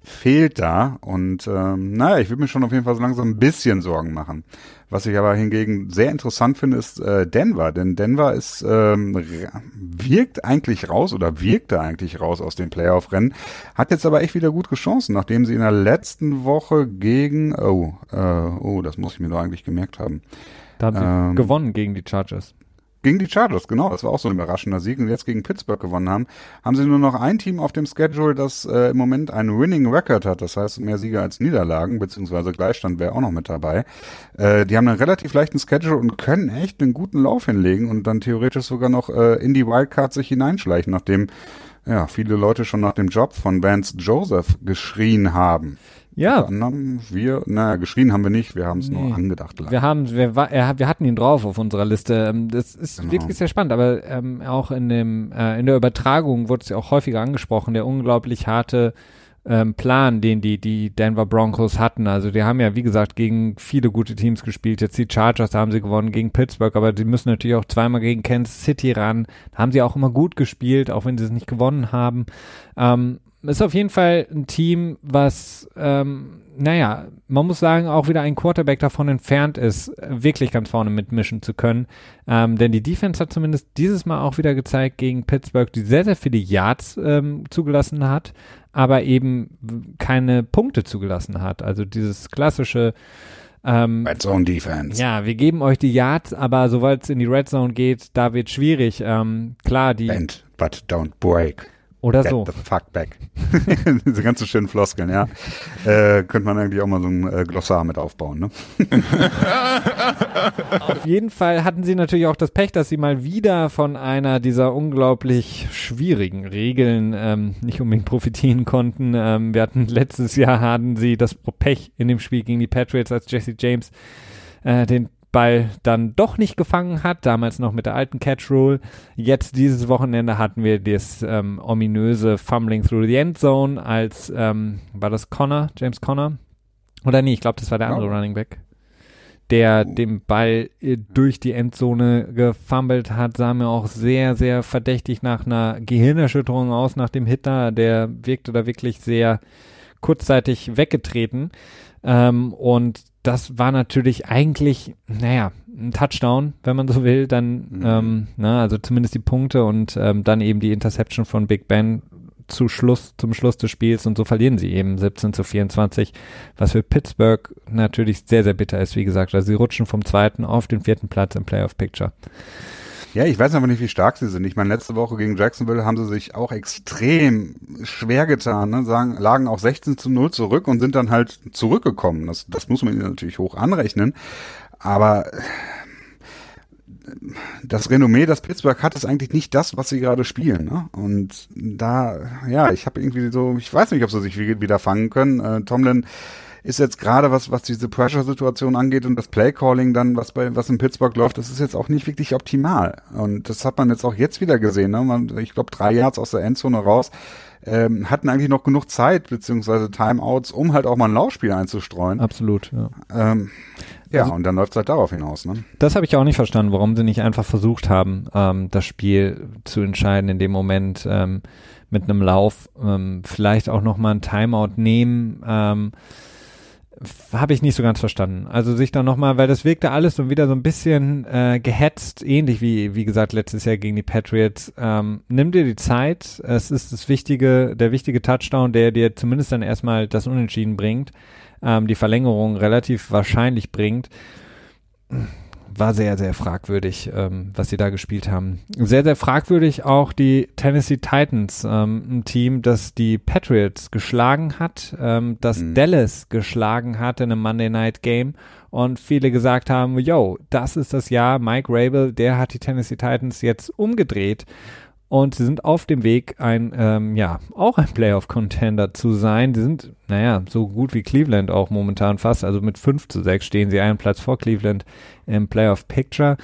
fehlt da. Und ähm, naja, ich würde mir schon auf jeden Fall so langsam ein bisschen Sorgen machen. Was ich aber hingegen sehr interessant finde, ist äh, Denver. Denn Denver ist ähm, wirkt eigentlich raus oder wirkte eigentlich raus aus dem Playoff-Rennen, hat jetzt aber echt wieder gute Chancen, nachdem sie in der letzten Woche gegen oh äh, oh das muss ich mir doch eigentlich gemerkt haben Da haben sie Ähm, gewonnen gegen die Chargers. Gegen die Chargers, genau, das war auch so ein überraschender Sieg und jetzt gegen Pittsburgh gewonnen haben, haben sie nur noch ein Team auf dem Schedule, das äh, im Moment einen Winning Record hat, das heißt mehr Siege als Niederlagen, beziehungsweise Gleichstand wäre auch noch mit dabei. Äh, die haben einen relativ leichten Schedule und können echt einen guten Lauf hinlegen und dann theoretisch sogar noch äh, in die Wildcard sich hineinschleichen, nachdem ja, viele Leute schon nach dem Job von Vance Joseph geschrien haben. Ja, Unter anderem wir, naja, geschrien haben wir nicht, wir haben es Nee. nur angedacht. leider. wir haben, wir, wir hatten ihn drauf auf unserer Liste. Ähm, Das ist Genau. wirklich sehr spannend, aber ähm, auch in dem äh, in der Übertragung wurde es ja auch häufiger angesprochen, der unglaublich harte ähm, Plan, den die die Denver Broncos hatten. Also die haben ja wie gesagt gegen viele gute Teams gespielt. Jetzt die Chargers da haben sie gewonnen gegen Pittsburgh, aber die müssen natürlich auch zweimal gegen Kansas City ran. Da haben sie auch immer gut gespielt, auch wenn sie es nicht gewonnen haben. Ähm, ist auf jeden Fall ein Team, was, ähm, naja, man muss sagen, auch wieder ein Quarterback davon entfernt ist, wirklich ganz vorne mitmischen zu können. Ähm, denn die Defense hat zumindest dieses Mal auch wieder gezeigt gegen Pittsburgh, die sehr, sehr viele Yards ähm, zugelassen hat, aber eben keine Punkte zugelassen hat. Also dieses klassische ähm, Red Zone Defense. ja, wir geben euch die Yards, aber sobald es in die Red Zone geht, da wird schwierig. Ähm, klar, die Bend, but don't break. Oder Get so. the fuck back. Diese ganzen schönen Floskeln, ja. Äh, könnte man eigentlich auch mal so ein äh, Glossar mit aufbauen, ne? Auf jeden Fall hatten sie natürlich auch das Pech, dass sie mal wieder von einer dieser unglaublich schwierigen Regeln ähm, nicht unbedingt profitieren konnten. Ähm, wir hatten letztes Jahr hatten sie das Pech in dem Spiel gegen die Patriots, als Jesse James äh, den Ball dann doch nicht gefangen hat, damals noch mit der alten Catch Rule. Jetzt dieses Wochenende hatten wir das ähm, ominöse Fumbling through the End Zone als ähm, war das Connor, James Connor? Oder nee, ich glaube, das war der andere Oh. Running Back der den Ball äh, durch die Endzone gefummelt hat, sah mir auch sehr, sehr verdächtig nach einer Gehirnerschütterung aus, nach dem Hitter. Der wirkte da wirklich sehr kurzzeitig weggetreten. Ähm, und das war natürlich eigentlich, naja, ein Touchdown, wenn man so will, dann, Mhm. ähm, na, also zumindest die Punkte und ähm, dann eben die Interception von Big Ben zu Schluss, zum Schluss des Spiels und so verlieren sie eben 17 zu 24, was für Pittsburgh natürlich sehr, sehr bitter ist, wie gesagt. Also sie rutschen vom zweiten auf den vierten Platz im Playoff Picture. Ja, ich weiß aber nicht, wie stark sie sind. Ich meine, letzte Woche gegen Jacksonville haben sie sich auch extrem schwer getan, ne? Sagen, lagen auch 16 zu 0 zurück und sind dann halt zurückgekommen. Das, das muss man ihnen natürlich hoch anrechnen. Aber das Renommee, das Pittsburgh hat, ist eigentlich nicht das, was sie gerade spielen. Ne? Und da, ja, ich habe irgendwie so, ich weiß nicht, ob sie sich wie- wieder fangen können. Äh, Tomlin ist jetzt gerade was, was diese Pressure-Situation angeht und das Play-Calling dann, was bei, was in Pittsburgh läuft, das ist jetzt auch nicht wirklich optimal. Und das hat man jetzt auch jetzt wieder gesehen. Ne? Man, ich glaube, drei Yards aus der Endzone raus ähm, hatten eigentlich noch genug Zeit, beziehungsweise Timeouts, um halt auch mal ein Laufspiel einzustreuen. Absolut, ja. Ähm, ja, also, und dann läuft es halt darauf hinaus. Ne? Das habe ich auch nicht verstanden, warum sie nicht einfach versucht haben, ähm, das Spiel zu entscheiden in dem Moment ähm, mit einem Lauf, ähm, vielleicht auch noch mal ein Timeout nehmen. Ähm, habe ich nicht so ganz verstanden. Also sich dann nochmal, weil das wirkte alles so wieder so ein bisschen äh, gehetzt, ähnlich wie, wie gesagt, letztes Jahr gegen die Patriots. Ähm, nimm dir die Zeit. Es ist das wichtige, der wichtige Touchdown, der dir zumindest dann erstmal das Unentschieden bringt, ähm, die Verlängerung relativ wahrscheinlich bringt war sehr, sehr fragwürdig, ähm, was sie da gespielt haben. Sehr, sehr fragwürdig auch die Tennessee Titans, ähm, ein Team, das die Patriots geschlagen hat, ähm, das mhm. Dallas geschlagen hat in einem Monday Night Game und viele gesagt haben, yo, das ist das Jahr, Mike Rabel, der hat die Tennessee Titans jetzt umgedreht und sie sind auf dem Weg, ein, ähm, ja, auch ein Playoff-Contender zu sein. Sie sind, naja, so gut wie Cleveland auch momentan fast. Also mit 5 zu 6 stehen sie einen Platz vor Cleveland im Playoff-Picture.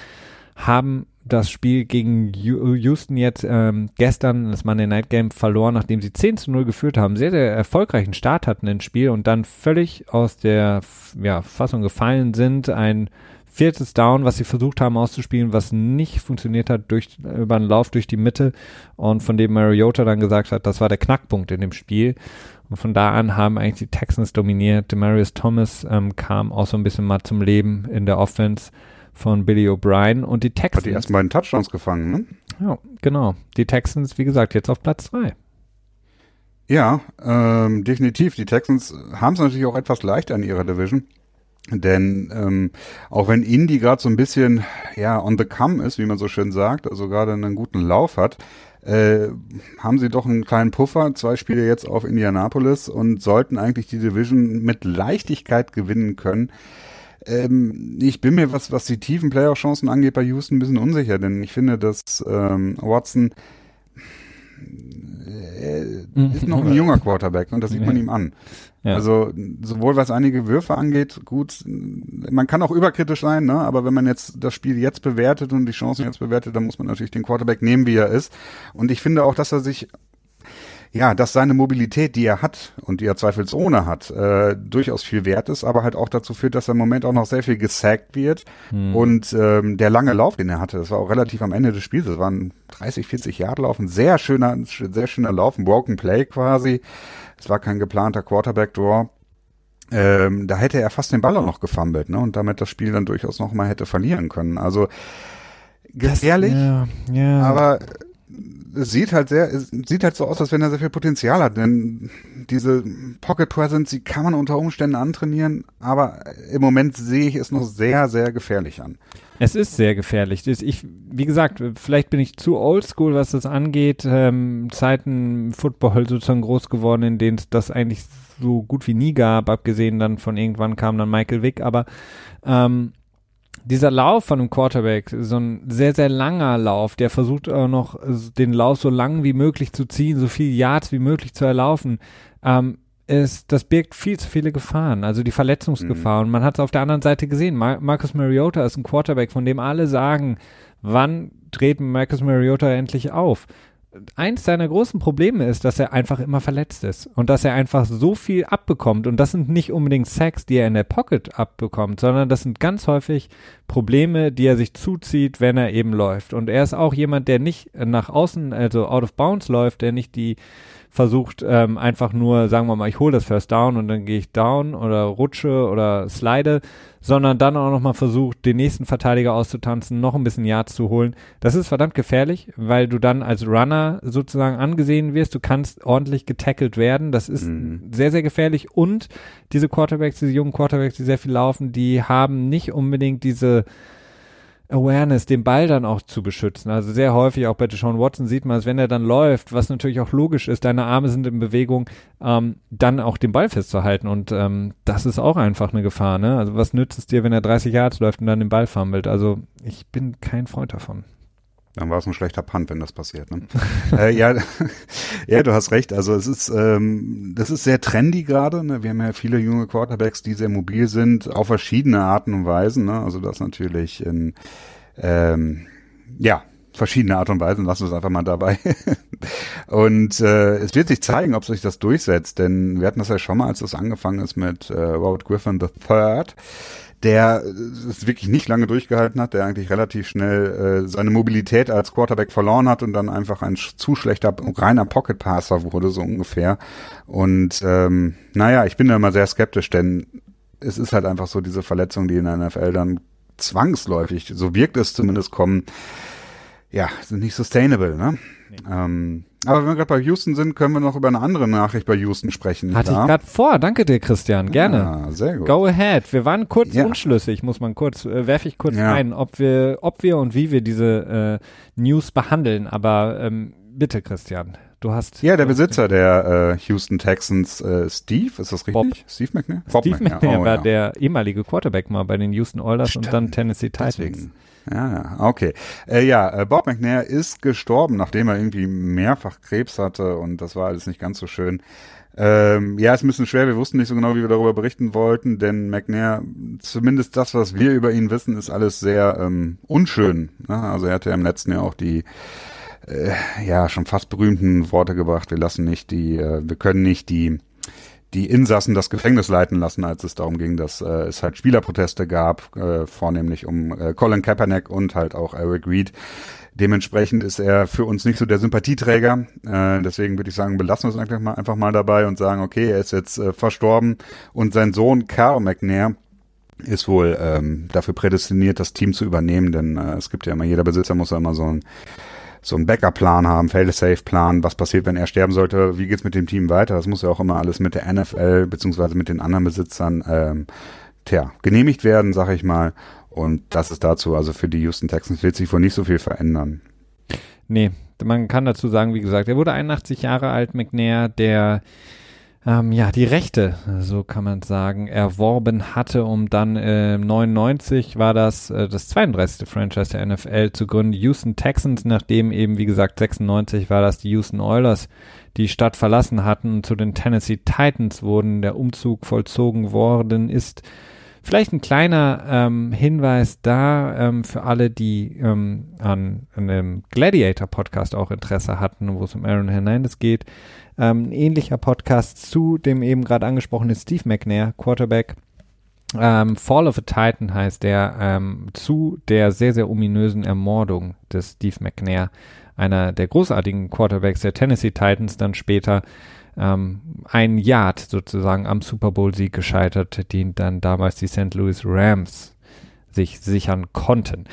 Haben das Spiel gegen Houston jetzt ähm, gestern, das Monday Night Game, verloren, nachdem sie 10 zu 0 geführt haben. Sehr, sehr erfolgreichen Start hatten ins Spiel und dann völlig aus der ja, Fassung gefallen sind. Ein viertes Down, was sie versucht haben auszuspielen, was nicht funktioniert hat durch, über einen Lauf durch die Mitte und von dem Mariota dann gesagt hat, das war der Knackpunkt in dem Spiel. Und von da an haben eigentlich die Texans dominiert. Demarius Thomas ähm, kam auch so ein bisschen mal zum Leben in der Offense von Billy O'Brien und die Texans. Hat die ersten beiden Touchdowns gefangen, ne? Ja, genau. Die Texans, wie gesagt, jetzt auf Platz zwei. Ja, ähm, definitiv. Die Texans haben es natürlich auch etwas leichter in ihrer Division. Denn ähm, auch wenn Indy gerade so ein bisschen ja on the come ist, wie man so schön sagt, also gerade einen guten Lauf hat, äh, haben sie doch einen kleinen Puffer, zwei Spiele jetzt auf Indianapolis und sollten eigentlich die Division mit Leichtigkeit gewinnen können. Ähm, ich bin mir, was, was die tiefen Playoff-Chancen angeht, bei Houston ein bisschen unsicher, denn ich finde, dass ähm, Watson äh, ist noch ein junger Quarterback und das sieht man ihm an. Ja. Also sowohl was einige Würfe angeht, gut, man kann auch überkritisch sein, ne? aber wenn man jetzt das Spiel jetzt bewertet und die Chancen jetzt bewertet, dann muss man natürlich den Quarterback nehmen, wie er ist. Und ich finde auch, dass er sich ja, dass seine Mobilität, die er hat und die er zweifelsohne hat, äh, durchaus viel wert ist, aber halt auch dazu führt, dass er im Moment auch noch sehr viel gesackt wird. Hm. Und ähm, der lange Lauf, den er hatte, das war auch relativ am Ende des Spiels, das waren 30, 40 Jahre Lauf, ein sehr schöner, sehr schöner Lauf, ein Broken Play quasi. Es war kein geplanter Quarterback-Draw. Ähm, da hätte er fast den Ball auch noch gefummelt, ne? Und damit das Spiel dann durchaus noch mal hätte verlieren können. Also gefährlich, das, ja, ja. aber es sieht halt sehr, sieht halt so aus, als wenn er sehr viel Potenzial hat, denn diese Pocket Presence, die kann man unter Umständen antrainieren, aber im Moment sehe ich es noch sehr, sehr gefährlich an. Es ist sehr gefährlich. Ich, wie gesagt, vielleicht bin ich zu oldschool, was das angeht. Ähm, Zeiten Football sozusagen groß geworden, in denen es das eigentlich so gut wie nie gab, abgesehen dann von irgendwann kam dann Michael Wick, aber ähm, dieser Lauf von einem Quarterback, so ein sehr, sehr langer Lauf, der versucht auch noch den Lauf so lang wie möglich zu ziehen, so viel Yards wie möglich zu erlaufen, ähm, ist, das birgt viel zu viele Gefahren, also die Verletzungsgefahr. Mhm. Und man hat es auf der anderen Seite gesehen. Mar Marcus Mariota ist ein Quarterback, von dem alle sagen, wann dreht Marcus Mariota endlich auf? Eins seiner großen Probleme ist, dass er einfach immer verletzt ist und dass er einfach so viel abbekommt. Und das sind nicht unbedingt Sacks, die er in der Pocket abbekommt, sondern das sind ganz häufig Probleme, die er sich zuzieht, wenn er eben läuft. Und er ist auch jemand, der nicht nach außen, also out of bounds läuft, der nicht die versucht ähm, einfach nur, sagen wir mal, ich hole das First Down und dann gehe ich down oder rutsche oder slide, sondern dann auch nochmal versucht, den nächsten Verteidiger auszutanzen, noch ein bisschen Yards zu holen. Das ist verdammt gefährlich, weil du dann als Runner sozusagen angesehen wirst. Du kannst ordentlich getackelt werden. Das ist mhm. sehr, sehr gefährlich. Und diese Quarterbacks, diese jungen Quarterbacks, die sehr viel laufen, die haben nicht unbedingt diese Awareness, den Ball dann auch zu beschützen. Also sehr häufig auch bei Deshaun Watson sieht man es, wenn er dann läuft, was natürlich auch logisch ist, deine Arme sind in Bewegung, ähm, dann auch den Ball festzuhalten und ähm, das ist auch einfach eine Gefahr. Ne? Also was nützt es dir, wenn er 30 Yards läuft und dann den Ball fummelt? Also ich bin kein Freund davon. Dann war es ein schlechter Punt, wenn das passiert. Ne? äh, ja, ja, du hast recht. Also es ist, ähm, das ist sehr trendy gerade. Ne? Wir haben ja viele junge Quarterbacks, die sehr mobil sind, auf verschiedene Arten und Weisen. Ne? Also das natürlich in, ähm, ja, verschiedene Art und Weisen. Lassen wir es einfach mal dabei. und äh, es wird sich zeigen, ob sich das durchsetzt. Denn wir hatten das ja schon mal, als das angefangen ist mit äh, Robert Griffin III der es wirklich nicht lange durchgehalten hat, der eigentlich relativ schnell äh, seine Mobilität als Quarterback verloren hat und dann einfach ein zu schlechter reiner Pocket Passer wurde so ungefähr. Und ähm, naja, ich bin da immer sehr skeptisch, denn es ist halt einfach so diese Verletzungen, die in der NFL dann zwangsläufig, so wirkt es zumindest kommen, ja, sind nicht sustainable, ne? Nee. Ähm, aber wenn wir gerade bei Houston sind, können wir noch über eine andere Nachricht bei Houston sprechen. Hatte klar? ich gerade vor. Danke dir, Christian. Gerne. Ja, sehr gut. Go ahead. Wir waren kurz ja. unschlüssig, muss man kurz, äh, werfe ich kurz ja. ein, ob wir, ob wir und wie wir diese äh, News behandeln. Aber ähm, bitte, Christian. Du hast. Ja, der Besitzer der äh, Houston Texans, äh, Steve, ist das richtig? Bob. Steve McNair? Bob Steve McNair, McNair oh, war ja. der ehemalige Quarterback mal bei den Houston Oilers Stimmt. und dann Tennessee Titans. Deswegen. Ja, okay. Äh, ja, äh, Bob McNair ist gestorben, nachdem er irgendwie mehrfach Krebs hatte und das war alles nicht ganz so schön. Ähm, ja, ist ein bisschen schwer. Wir wussten nicht so genau, wie wir darüber berichten wollten, denn McNair, zumindest das, was wir über ihn wissen, ist alles sehr ähm, unschön. Ne? Also er hatte ja im letzten Jahr auch die äh, ja schon fast berühmten Worte gebracht. Wir lassen nicht die, äh, wir können nicht die die Insassen das Gefängnis leiten lassen, als es darum ging, dass äh, es halt Spielerproteste gab, äh, vornehmlich um äh, Colin Kaepernick und halt auch Eric Reed. Dementsprechend ist er für uns nicht so der Sympathieträger. Äh, deswegen würde ich sagen, belassen wir es einfach mal, einfach mal dabei und sagen, okay, er ist jetzt äh, verstorben und sein Sohn Carl McNair ist wohl ähm, dafür prädestiniert, das Team zu übernehmen, denn äh, es gibt ja immer, jeder Besitzer muss ja immer so ein so einen Backup-Plan haben, Fail-Safe-Plan, was passiert, wenn er sterben sollte, wie geht's mit dem Team weiter. Das muss ja auch immer alles mit der NFL beziehungsweise mit den anderen Besitzern ähm, tja, genehmigt werden, sag ich mal. Und das ist dazu, also für die Houston Texans wird sich wohl nicht so viel verändern. Nee, man kann dazu sagen, wie gesagt, er wurde 81 Jahre alt, McNair, der ähm, ja, die Rechte, so kann man sagen, erworben hatte, um dann äh, 99 war das äh, das 32. Franchise der NFL zu gründen, Houston Texans, nachdem eben, wie gesagt, 96 war das die Houston Oilers, die Stadt verlassen hatten und zu den Tennessee Titans wurden, der Umzug vollzogen worden ist. Vielleicht ein kleiner ähm, Hinweis da ähm, für alle, die ähm, an, an einem Gladiator-Podcast auch Interesse hatten, wo es um Aaron Hernandez geht. Ähm, ein ähnlicher Podcast zu dem eben gerade angesprochenen Steve McNair, Quarterback. Ähm, Fall of a Titan heißt der, ähm, zu der sehr, sehr ominösen Ermordung des Steve McNair, einer der großartigen Quarterbacks der Tennessee Titans, dann später ähm, ein Yard sozusagen am Super Bowl-Sieg gescheitert, den dann damals die St. Louis Rams sich sichern konnten.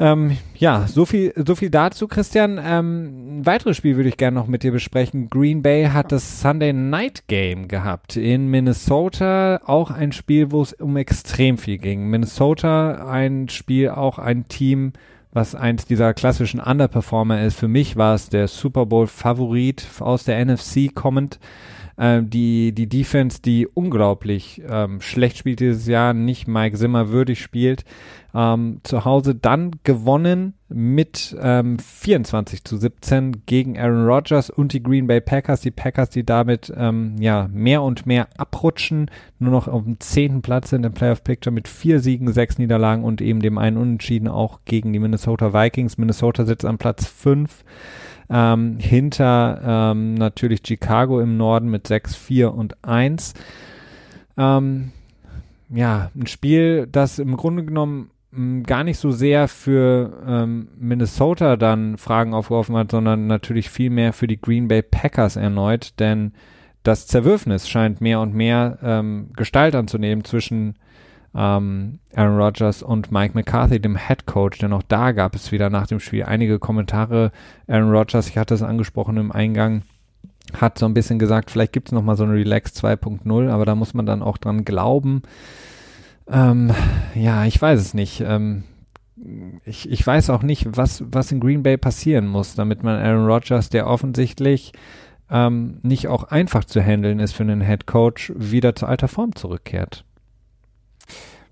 Ähm, ja, so viel, so viel dazu, Christian. Ähm, ein weiteres Spiel würde ich gerne noch mit dir besprechen. Green Bay hat das Sunday Night Game gehabt in Minnesota. Auch ein Spiel, wo es um extrem viel ging. Minnesota, ein Spiel, auch ein Team, was eins dieser klassischen Underperformer ist. Für mich war es der Super Bowl Favorit aus der NFC kommend. Äh, die, die Defense, die unglaublich ähm, schlecht spielt dieses Jahr, nicht Mike Zimmer würdig spielt ähm, zu Hause dann gewonnen mit ähm, 24 zu 17 gegen Aaron Rodgers und die Green Bay Packers. Die Packers, die damit ähm, ja mehr und mehr abrutschen, nur noch auf dem zehnten Platz sind im Playoff Picture mit vier Siegen, sechs Niederlagen und eben dem einen Unentschieden auch gegen die Minnesota Vikings. Minnesota sitzt am Platz fünf. Ähm, hinter ähm, natürlich Chicago im Norden mit 6, 4 und 1. Ähm, ja, ein Spiel, das im Grunde genommen gar nicht so sehr für ähm, Minnesota dann Fragen aufgeworfen hat, sondern natürlich viel mehr für die Green Bay Packers erneut, denn das Zerwürfnis scheint mehr und mehr ähm, Gestalt anzunehmen zwischen ähm, Aaron Rodgers und Mike McCarthy, dem Head Coach, denn auch da gab es wieder nach dem Spiel einige Kommentare. Aaron Rodgers, ich hatte es angesprochen im Eingang, hat so ein bisschen gesagt, vielleicht gibt es nochmal so eine Relax 2.0, aber da muss man dann auch dran glauben. Ähm, ja, ich weiß es nicht. Ähm, ich, ich weiß auch nicht, was, was in Green Bay passieren muss, damit man Aaron Rodgers, der offensichtlich ähm, nicht auch einfach zu handeln ist für einen Head Coach, wieder zur alter Form zurückkehrt.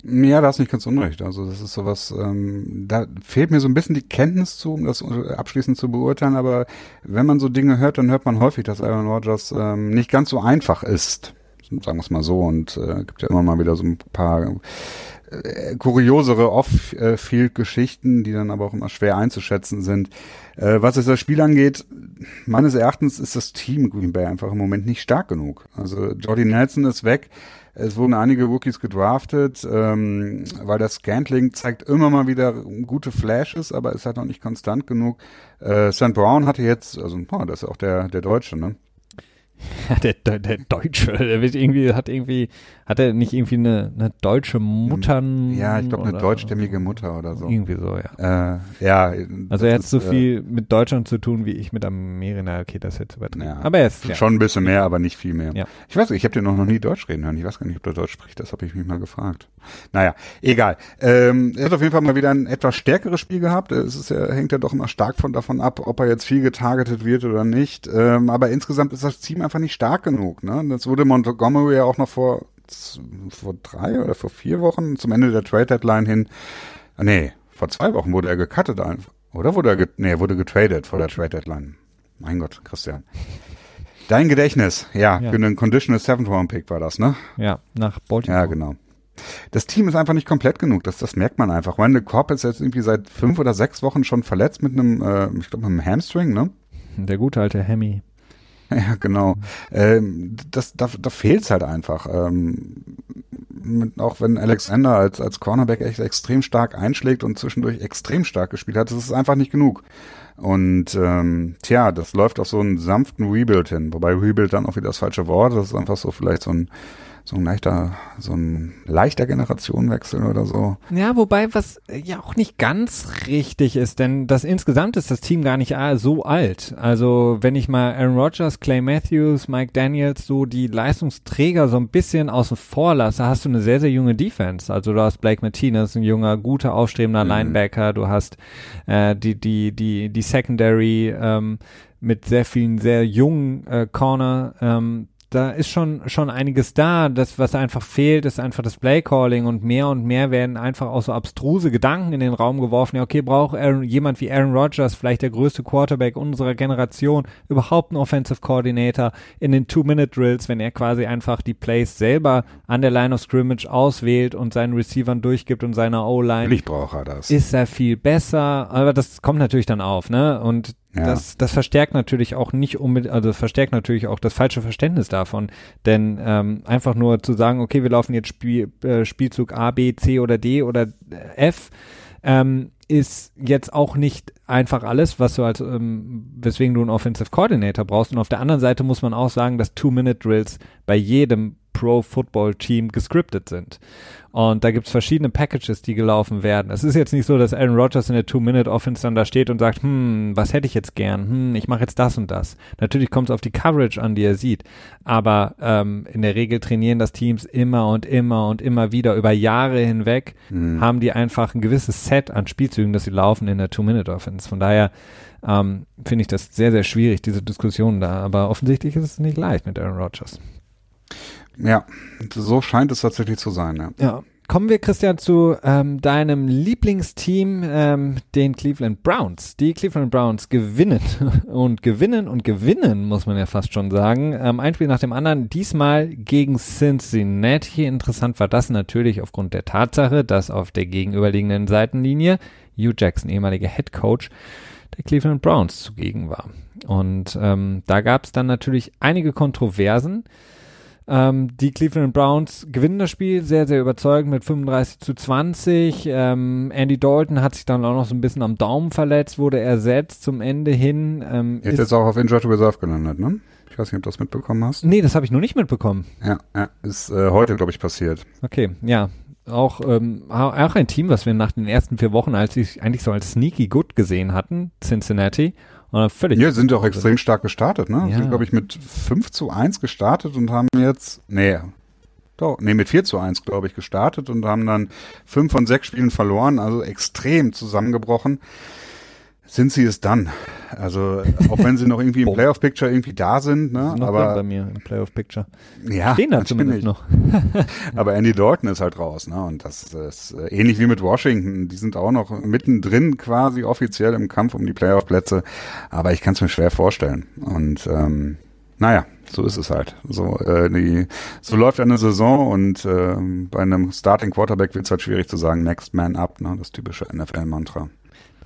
Ja, da hast nicht ganz unrecht. Also das ist sowas, ähm, da fehlt mir so ein bisschen die Kenntnis zu, um das abschließend zu beurteilen, aber wenn man so Dinge hört, dann hört man häufig, dass Aaron Rodgers ähm, nicht ganz so einfach ist. Sagen wir es mal so. Und äh, gibt ja immer mal wieder so ein paar äh, kuriosere Off-Field-Geschichten, die dann aber auch immer schwer einzuschätzen sind. Äh, was das Spiel angeht, meines Erachtens ist das Team Green Bay einfach im Moment nicht stark genug. Also Jordy Nelson ist weg. Es wurden einige Rookies gedraftet, ähm, weil das Scantling zeigt immer mal wieder gute Flashes, aber ist halt noch nicht konstant genug. Äh, St. Brown hatte jetzt, also oh, das ist auch der, der Deutsche, ne? Ja, der, der, der Deutsche, der wird irgendwie, hat irgendwie, hat er nicht irgendwie eine, eine deutsche Mutter? Ja, ich glaube eine deutschstämmige Mutter oder so. Irgendwie so, ja. Äh, ja. Also er hat so äh, viel mit Deutschland zu tun, wie ich mit Amerika. Okay, das ist jetzt übertrieben. Ja, aber er ist ja. schon ein bisschen mehr, aber nicht viel mehr. Ja. Ich weiß nicht, ich habe den noch, noch nie Deutsch reden hören. Ich weiß gar nicht, ob der Deutsch spricht. Das habe ich mich mal gefragt. Naja, egal. Ähm, er hat auf jeden Fall mal wieder ein etwas stärkeres Spiel gehabt. Es ist ja, hängt ja doch immer stark von davon ab, ob er jetzt viel getargetet wird oder nicht. Ähm, aber insgesamt ist das Team einfach nicht stark genug. Ne? Das wurde Montgomery ja auch noch vor, vor drei oder vor vier Wochen zum Ende der Trade Deadline hin. Nee, vor zwei Wochen wurde er gecuttet einfach. Oder wurde er, get, nee, wurde getradet vor der Trade Deadline. Mein Gott, Christian. Dein Gedächtnis, ja, ja. für einen Conditional Seventh Round Pick war das, ne? Ja, nach Baltimore. Ja, genau. Das Team ist einfach nicht komplett genug, das, das merkt man einfach. Randall Cobb ist jetzt irgendwie seit fünf oder sechs Wochen schon verletzt mit einem, äh, ich glaube, mit einem Hamstring, ne? Der gute alte Hemi. Ja, genau. Ähm, das, da, da fehlt's halt einfach. Ähm, mit, auch wenn Alexander als, als Cornerback echt extrem stark einschlägt und zwischendurch extrem stark gespielt hat, das ist einfach nicht genug. Und ähm, tja, das läuft auf so einen sanften Rebuild hin, wobei Rebuild dann auch wieder das falsche Wort, das ist einfach so vielleicht so ein so ein leichter, so ein leichter Generationenwechsel oder so. Ja, wobei was ja auch nicht ganz richtig ist, denn das insgesamt ist das Team gar nicht so alt. Also wenn ich mal Aaron Rodgers, Clay Matthews, Mike Daniels, so die Leistungsträger so ein bisschen außen vor lasse, hast du eine sehr, sehr junge Defense. Also du hast Blake Martinez, ein junger, guter, aufstrebender mhm. Linebacker, du hast äh, die, die, die, die Secondary ähm, mit sehr vielen sehr jungen äh, Corner ähm, da ist schon, schon einiges da. Das, was einfach fehlt, ist einfach das Playcalling und mehr und mehr werden einfach auch so abstruse Gedanken in den Raum geworfen. Ja, okay, braucht Aaron, jemand wie Aaron Rodgers, vielleicht der größte Quarterback unserer Generation, überhaupt einen Offensive Coordinator in den Two-Minute-Drills, wenn er quasi einfach die Plays selber an der Line of Scrimmage auswählt und seinen Receivern durchgibt und seiner O-Line. Natürlich braucht er das. Ist er viel besser, aber das kommt natürlich dann auf, ne? Und ja. Das, das verstärkt natürlich auch nicht unbedingt, also verstärkt natürlich auch das falsche Verständnis davon. Denn ähm, einfach nur zu sagen, okay, wir laufen jetzt Spiel, äh, Spielzug A, B, C oder D oder äh, F, ähm, ist jetzt auch nicht einfach alles, was du als, ähm, weswegen du einen Offensive Coordinator brauchst. Und auf der anderen Seite muss man auch sagen, dass Two-Minute-Drills bei jedem Pro-Football-Team gescriptet sind. Und da gibt's verschiedene Packages, die gelaufen werden. Es ist jetzt nicht so, dass Aaron Rodgers in der Two-Minute-Offense dann da steht und sagt, hm, was hätte ich jetzt gern? Hm, ich mache jetzt das und das. Natürlich kommt es auf die Coverage an, die er sieht. Aber ähm, in der Regel trainieren das Teams immer und immer und immer wieder über Jahre hinweg, mhm. haben die einfach ein gewisses Set an Spielzügen, das sie laufen in der Two-Minute-Offense. Von daher ähm, finde ich das sehr, sehr schwierig, diese Diskussion da. Aber offensichtlich ist es nicht leicht mit Aaron Rodgers. Ja, so scheint es tatsächlich zu sein. Ja. ja. Kommen wir, Christian, zu ähm, deinem Lieblingsteam, ähm, den Cleveland Browns. Die Cleveland Browns gewinnen und gewinnen und gewinnen, muss man ja fast schon sagen. Ähm, ein Spiel nach dem anderen, diesmal gegen Cincinnati. Interessant war das natürlich aufgrund der Tatsache, dass auf der gegenüberliegenden Seitenlinie Hugh Jackson, ehemaliger Head Coach der Cleveland Browns, zugegen war. Und ähm, da gab es dann natürlich einige Kontroversen. Ähm, die Cleveland Browns gewinnen das Spiel sehr, sehr überzeugend mit 35 zu 20. Ähm, Andy Dalton hat sich dann auch noch so ein bisschen am Daumen verletzt, wurde ersetzt zum Ende hin. Ähm, ist jetzt auch auf Injured Reserve gelandet, ne? Ich weiß nicht, ob du das mitbekommen hast. Nee, das habe ich noch nicht mitbekommen. Ja, ja ist äh, heute, glaube ich, passiert. Okay, ja. Auch, ähm, auch ein Team, was wir nach den ersten vier Wochen als eigentlich so als sneaky good gesehen hatten, Cincinnati. Und völlig ja, sind auch extrem stark gestartet, ne? Ja. Sind, glaube ich, mit 5 zu 1 gestartet und haben jetzt, nee, doch, nee, mit 4 zu 1, glaube ich, gestartet und haben dann 5 von 6 Spielen verloren, also extrem zusammengebrochen. Sind sie es dann. Also auch wenn sie noch irgendwie im Playoff-Picture irgendwie da sind, ne? Noch aber bei mir im Playoff-Picture. ja, Stehen da natürlich. zumindest noch. Aber Andy Dalton ist halt raus, ne? Und das ist äh, ähnlich wie mit Washington. Die sind auch noch mittendrin quasi offiziell im Kampf um die Playoff-Plätze. Aber ich kann es mir schwer vorstellen. Und ähm, naja, so ist es halt. So, äh, die, so läuft eine Saison und ähm, bei einem Starting Quarterback wird es halt schwierig zu sagen, Next Man Up, ne? Das typische NFL-Mantra.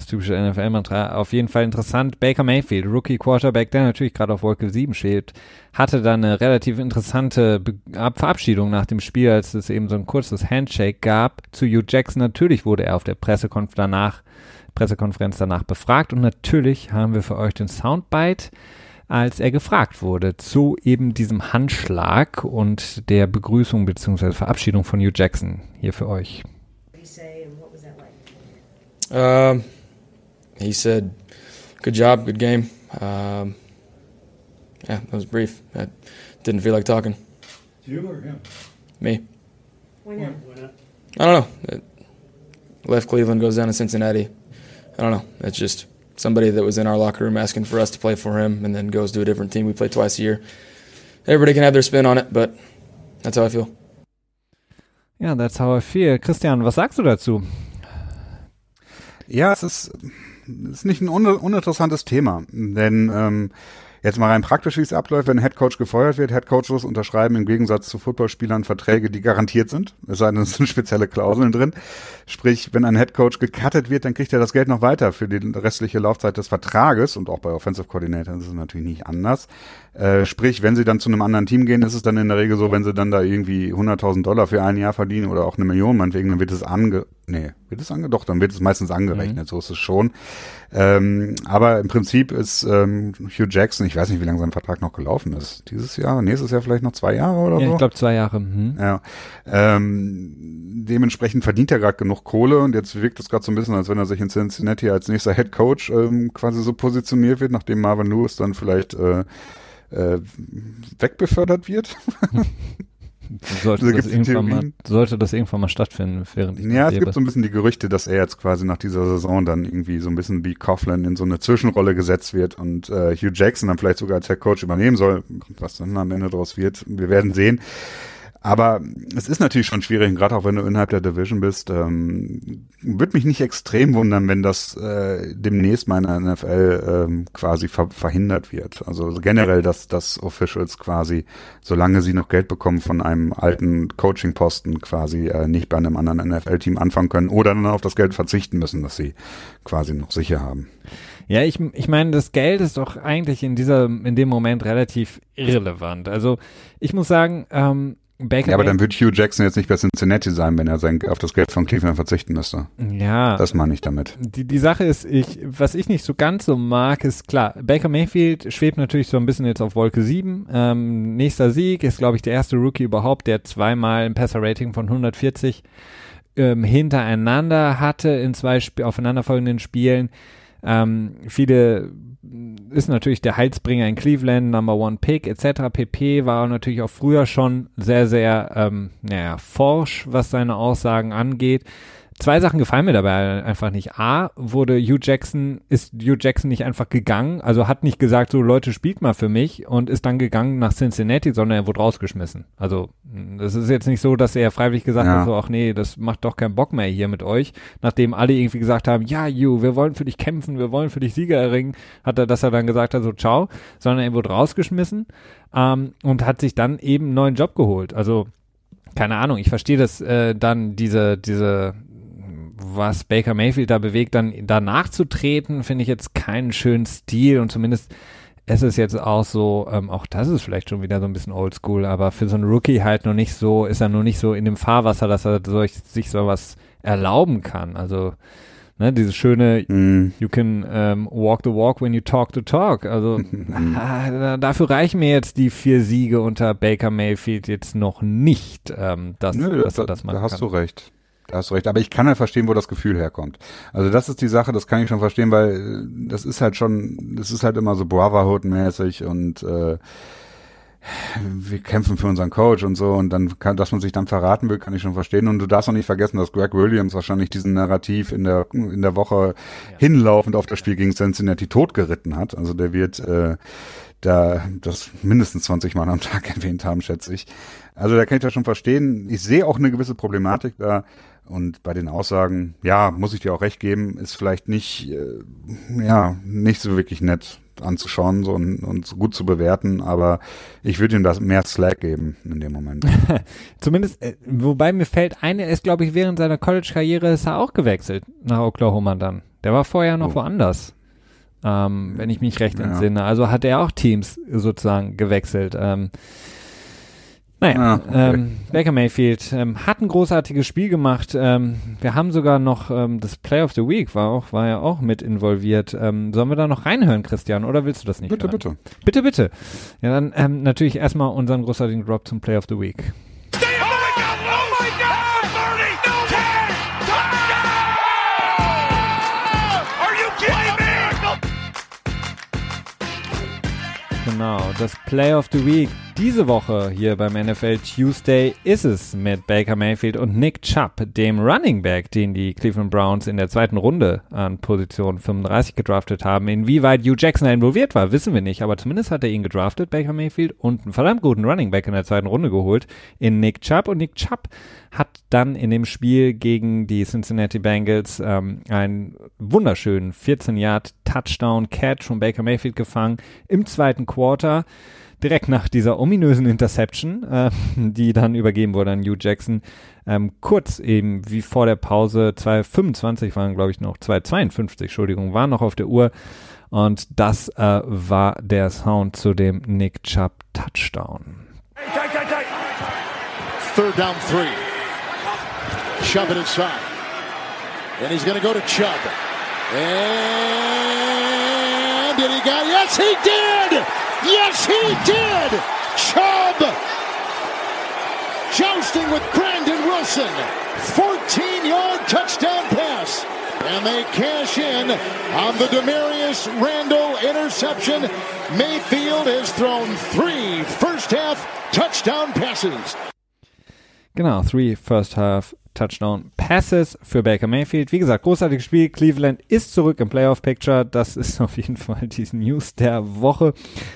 Das typische NFL-Mantra. Auf jeden Fall interessant. Baker Mayfield, Rookie Quarterback, der natürlich gerade auf Wolke 7 steht, hatte dann eine relativ interessante Be Ab- Verabschiedung nach dem Spiel, als es eben so ein kurzes Handshake gab zu Hugh Jackson. Natürlich wurde er auf der Pressekonf danach, Pressekonferenz danach befragt und natürlich haben wir für euch den Soundbite, als er gefragt wurde zu eben diesem Handschlag und der Begrüßung bzw. Verabschiedung von Hugh Jackson. Hier für euch. Um, he said, "Good job, good game." Um, yeah, that was brief. I didn't feel like talking. You or him? Me, Why not? Why not? I don't know. It left Cleveland, goes down to Cincinnati. I don't know. It's just somebody that was in our locker room asking for us to play for him, and then goes to a different team. We play twice a year. Everybody can have their spin on it, but that's how I feel. Yeah, that's how I feel. Christian, was sagst du dazu? Ja, es ist, es ist nicht ein un uninteressantes Thema, denn ähm, jetzt mal rein praktisch, wie es abläuft, wenn ein Headcoach gefeuert wird, Headcoaches unterschreiben im Gegensatz zu Footballspielern Verträge, die garantiert sind, es sei denn, es sind spezielle Klauseln drin. Sprich, wenn ein Headcoach gecuttet wird, dann kriegt er das Geld noch weiter für die restliche Laufzeit des Vertrages und auch bei Offensive Coordinator ist es natürlich nicht anders. Äh, sprich, wenn sie dann zu einem anderen Team gehen, ist es dann in der Regel so, wenn sie dann da irgendwie 100.000 Dollar für ein Jahr verdienen oder auch eine Million meinetwegen, dann wird es ange, nee, wird es ange, doch, dann wird es meistens angerechnet, so ist es schon. Ähm, aber im Prinzip ist ähm, Hugh Jackson, ich weiß nicht, wie lange sein Vertrag noch gelaufen ist, dieses Jahr, nächstes Jahr vielleicht noch zwei Jahre oder Ja, so. ich glaube zwei Jahre. Mhm. Ja, ähm, dementsprechend verdient er gerade genug Kohle und jetzt wirkt es gerade so ein bisschen, als wenn er sich in Cincinnati als nächster Head Coach ähm, quasi so positioniert wird, nachdem Marvin Lewis dann vielleicht äh, äh, wegbefördert wird. Sollte, Da das irgendwann mal, sollte das irgendwann mal stattfinden, während ich Ja, es lebe. gibt so ein bisschen die Gerüchte, dass er jetzt quasi nach dieser Saison dann irgendwie so ein bisschen wie Coughlin in so eine Zwischenrolle gesetzt wird und äh, Hugh Jackson dann vielleicht sogar als Head Coach übernehmen soll. Was dann am Ende daraus wird, wir werden sehen. Aber es ist natürlich schon schwierig, gerade auch wenn du innerhalb der Division bist. Ähm, Würde mich nicht extrem wundern, wenn das äh, demnächst mal in der NFL ähm, quasi ver verhindert wird. Also generell, dass, dass Officials quasi, solange sie noch Geld bekommen von einem alten Coaching-Posten, quasi äh, nicht bei einem anderen NFL-Team anfangen können oder dann auf das Geld verzichten müssen, das sie quasi noch sicher haben. Ja, ich, ich meine, das Geld ist doch eigentlich in dieser, in dem Moment relativ irrelevant. Also ich muss sagen, ähm, Baker Ja, aber dann wird Hugh Jackson jetzt nicht bei Cincinnati sein, wenn er sein, auf das Geld von Cleveland verzichten müsste. ja, Das meine ich damit. die, die Sache ist, ich, was ich nicht so ganz so mag, ist klar, Baker Mayfield schwebt natürlich so ein bisschen jetzt auf Wolke 7. Ähm, nächster Sieg ist, glaube ich, der erste Rookie überhaupt, der zweimal ein Passer-Rating von 140 ähm, hintereinander hatte in zwei Sp aufeinanderfolgenden Spielen. Ähm, viele ist natürlich der Heilsbringer in Cleveland, Number One Pick etc. pp. war natürlich auch früher schon sehr, sehr, ähm, naja, forsch, was seine Aussagen angeht. Zwei Sachen gefallen mir dabei einfach nicht. A, wurde Hugh Jackson, ist Hugh Jackson nicht einfach gegangen, also hat nicht gesagt, so Leute, spielt mal für mich und ist dann gegangen nach Cincinnati, sondern er wurde rausgeschmissen. Also, das ist jetzt nicht so, dass er freiwillig gesagt Ja. hat, so, ach nee, das macht doch keinen Bock mehr hier mit euch. Nachdem alle irgendwie gesagt haben, ja, Hugh, wir wollen für dich kämpfen, wir wollen für dich Sieger erringen, hat er, dass er dann gesagt hat, so, ciao, sondern er wurde rausgeschmissen, ähm, und hat sich dann eben einen neuen Job geholt. Also, keine Ahnung, ich verstehe das äh, dann, diese, diese, was Baker Mayfield da bewegt, dann da nachzutreten, finde ich jetzt keinen schönen Stil und zumindest es ist jetzt auch so, ähm, auch das ist vielleicht schon wieder so ein bisschen oldschool, aber für so einen Rookie halt noch nicht so, ist er noch nicht so in dem Fahrwasser, dass er solch, sich sowas erlauben kann. Also, ne, dieses schöne Hm. You can um, walk the walk when you talk the talk. Also ah, da- dafür reichen mir jetzt die vier Siege unter Baker Mayfield jetzt noch nicht, ähm, dass, Nö, dass da, er das machen da hast kann. du recht. Da hast du recht. Aber ich kann ja verstehen, wo das Gefühl herkommt. Also das ist die Sache, das kann ich schon verstehen, weil äh, das ist halt schon, das ist halt immer so Brotherhood-mäßig und äh, wir kämpfen für unseren Coach und so und dann kann, dass man sich dann verraten will, kann ich schon verstehen. Und du darfst auch nicht vergessen, dass Greg Williams wahrscheinlich diesen Narrativ in der in der Woche ja. hinlaufend auf das Spiel gegen Cincinnati totgeritten hat. Also der wird äh, da das mindestens 20 Mal am Tag erwähnt haben, schätze ich. Also da kann ich das schon verstehen. Ich sehe auch eine gewisse Problematik da. Und bei den Aussagen, ja, muss ich dir auch recht geben, ist vielleicht nicht, äh, ja, nicht so wirklich nett anzuschauen so und, und so gut zu bewerten, aber ich würde ihm das mehr Slack geben in dem Moment. Zumindest, äh, wobei mir fällt eine, ist glaube ich während seiner College-Karriere ist er auch gewechselt nach Oklahoma dann. Der war vorher noch oh. woanders, ähm, wenn ich mich recht ja. entsinne. Also hat er auch Teams sozusagen gewechselt. Ähm, naja, ah, okay. ähm, Baker Mayfield ähm, hat ein großartiges Spiel gemacht. Ähm, wir haben sogar noch ähm, das Play of the Week war auch war ja auch mit involviert. Ähm, sollen wir da noch reinhören, Christian, oder willst du das nicht? Bitte, hören? bitte. Bitte, bitte. Ja, dann ähm, natürlich erstmal unseren großartigen Drop zum Play of the Week. Genau, das Play of the Week diese Woche hier beim NFL Tuesday ist es mit Baker Mayfield und Nick Chubb, dem Running Back, den die Cleveland Browns in der zweiten Runde an Position 35 gedraftet haben. Inwieweit Hugh Jackson involviert war, wissen wir nicht, aber zumindest hat er ihn gedraftet, Baker Mayfield, und einen verdammt guten Running Back in der zweiten Runde geholt in Nick Chubb. Und Nick Chubb hat dann in dem Spiel gegen die Cincinnati Bengals ähm, einen wunderschönen 14 Yard Touchdown Catch von Baker Mayfield gefangen im zweiten Quarter direkt nach dieser ominösen Interception, äh, die dann übergeben wurde an Hugh Jackson, ähm, kurz eben wie vor der Pause, 2,25 waren glaube ich noch, 2,52, Entschuldigung, waren noch auf der Uhr. Und das äh, war der Sound zu dem Nick Chubb Touchdown. Third down three. Chubb it inside. And he's going to go to Chubb. And did he got? Yes, he did! Yes, he did! Chubb jousting with Brandon Wilson. 14 yard touchdown pass. And they cash in on the Demarius Randall interception. Mayfield has thrown three first half touchdown passes. Genau, three first half Touchdown Passes für Baker Mayfield. Wie gesagt, großartiges Spiel. Cleveland ist zurück im Playoff Picture. Das ist auf jeden Fall die News der Woche.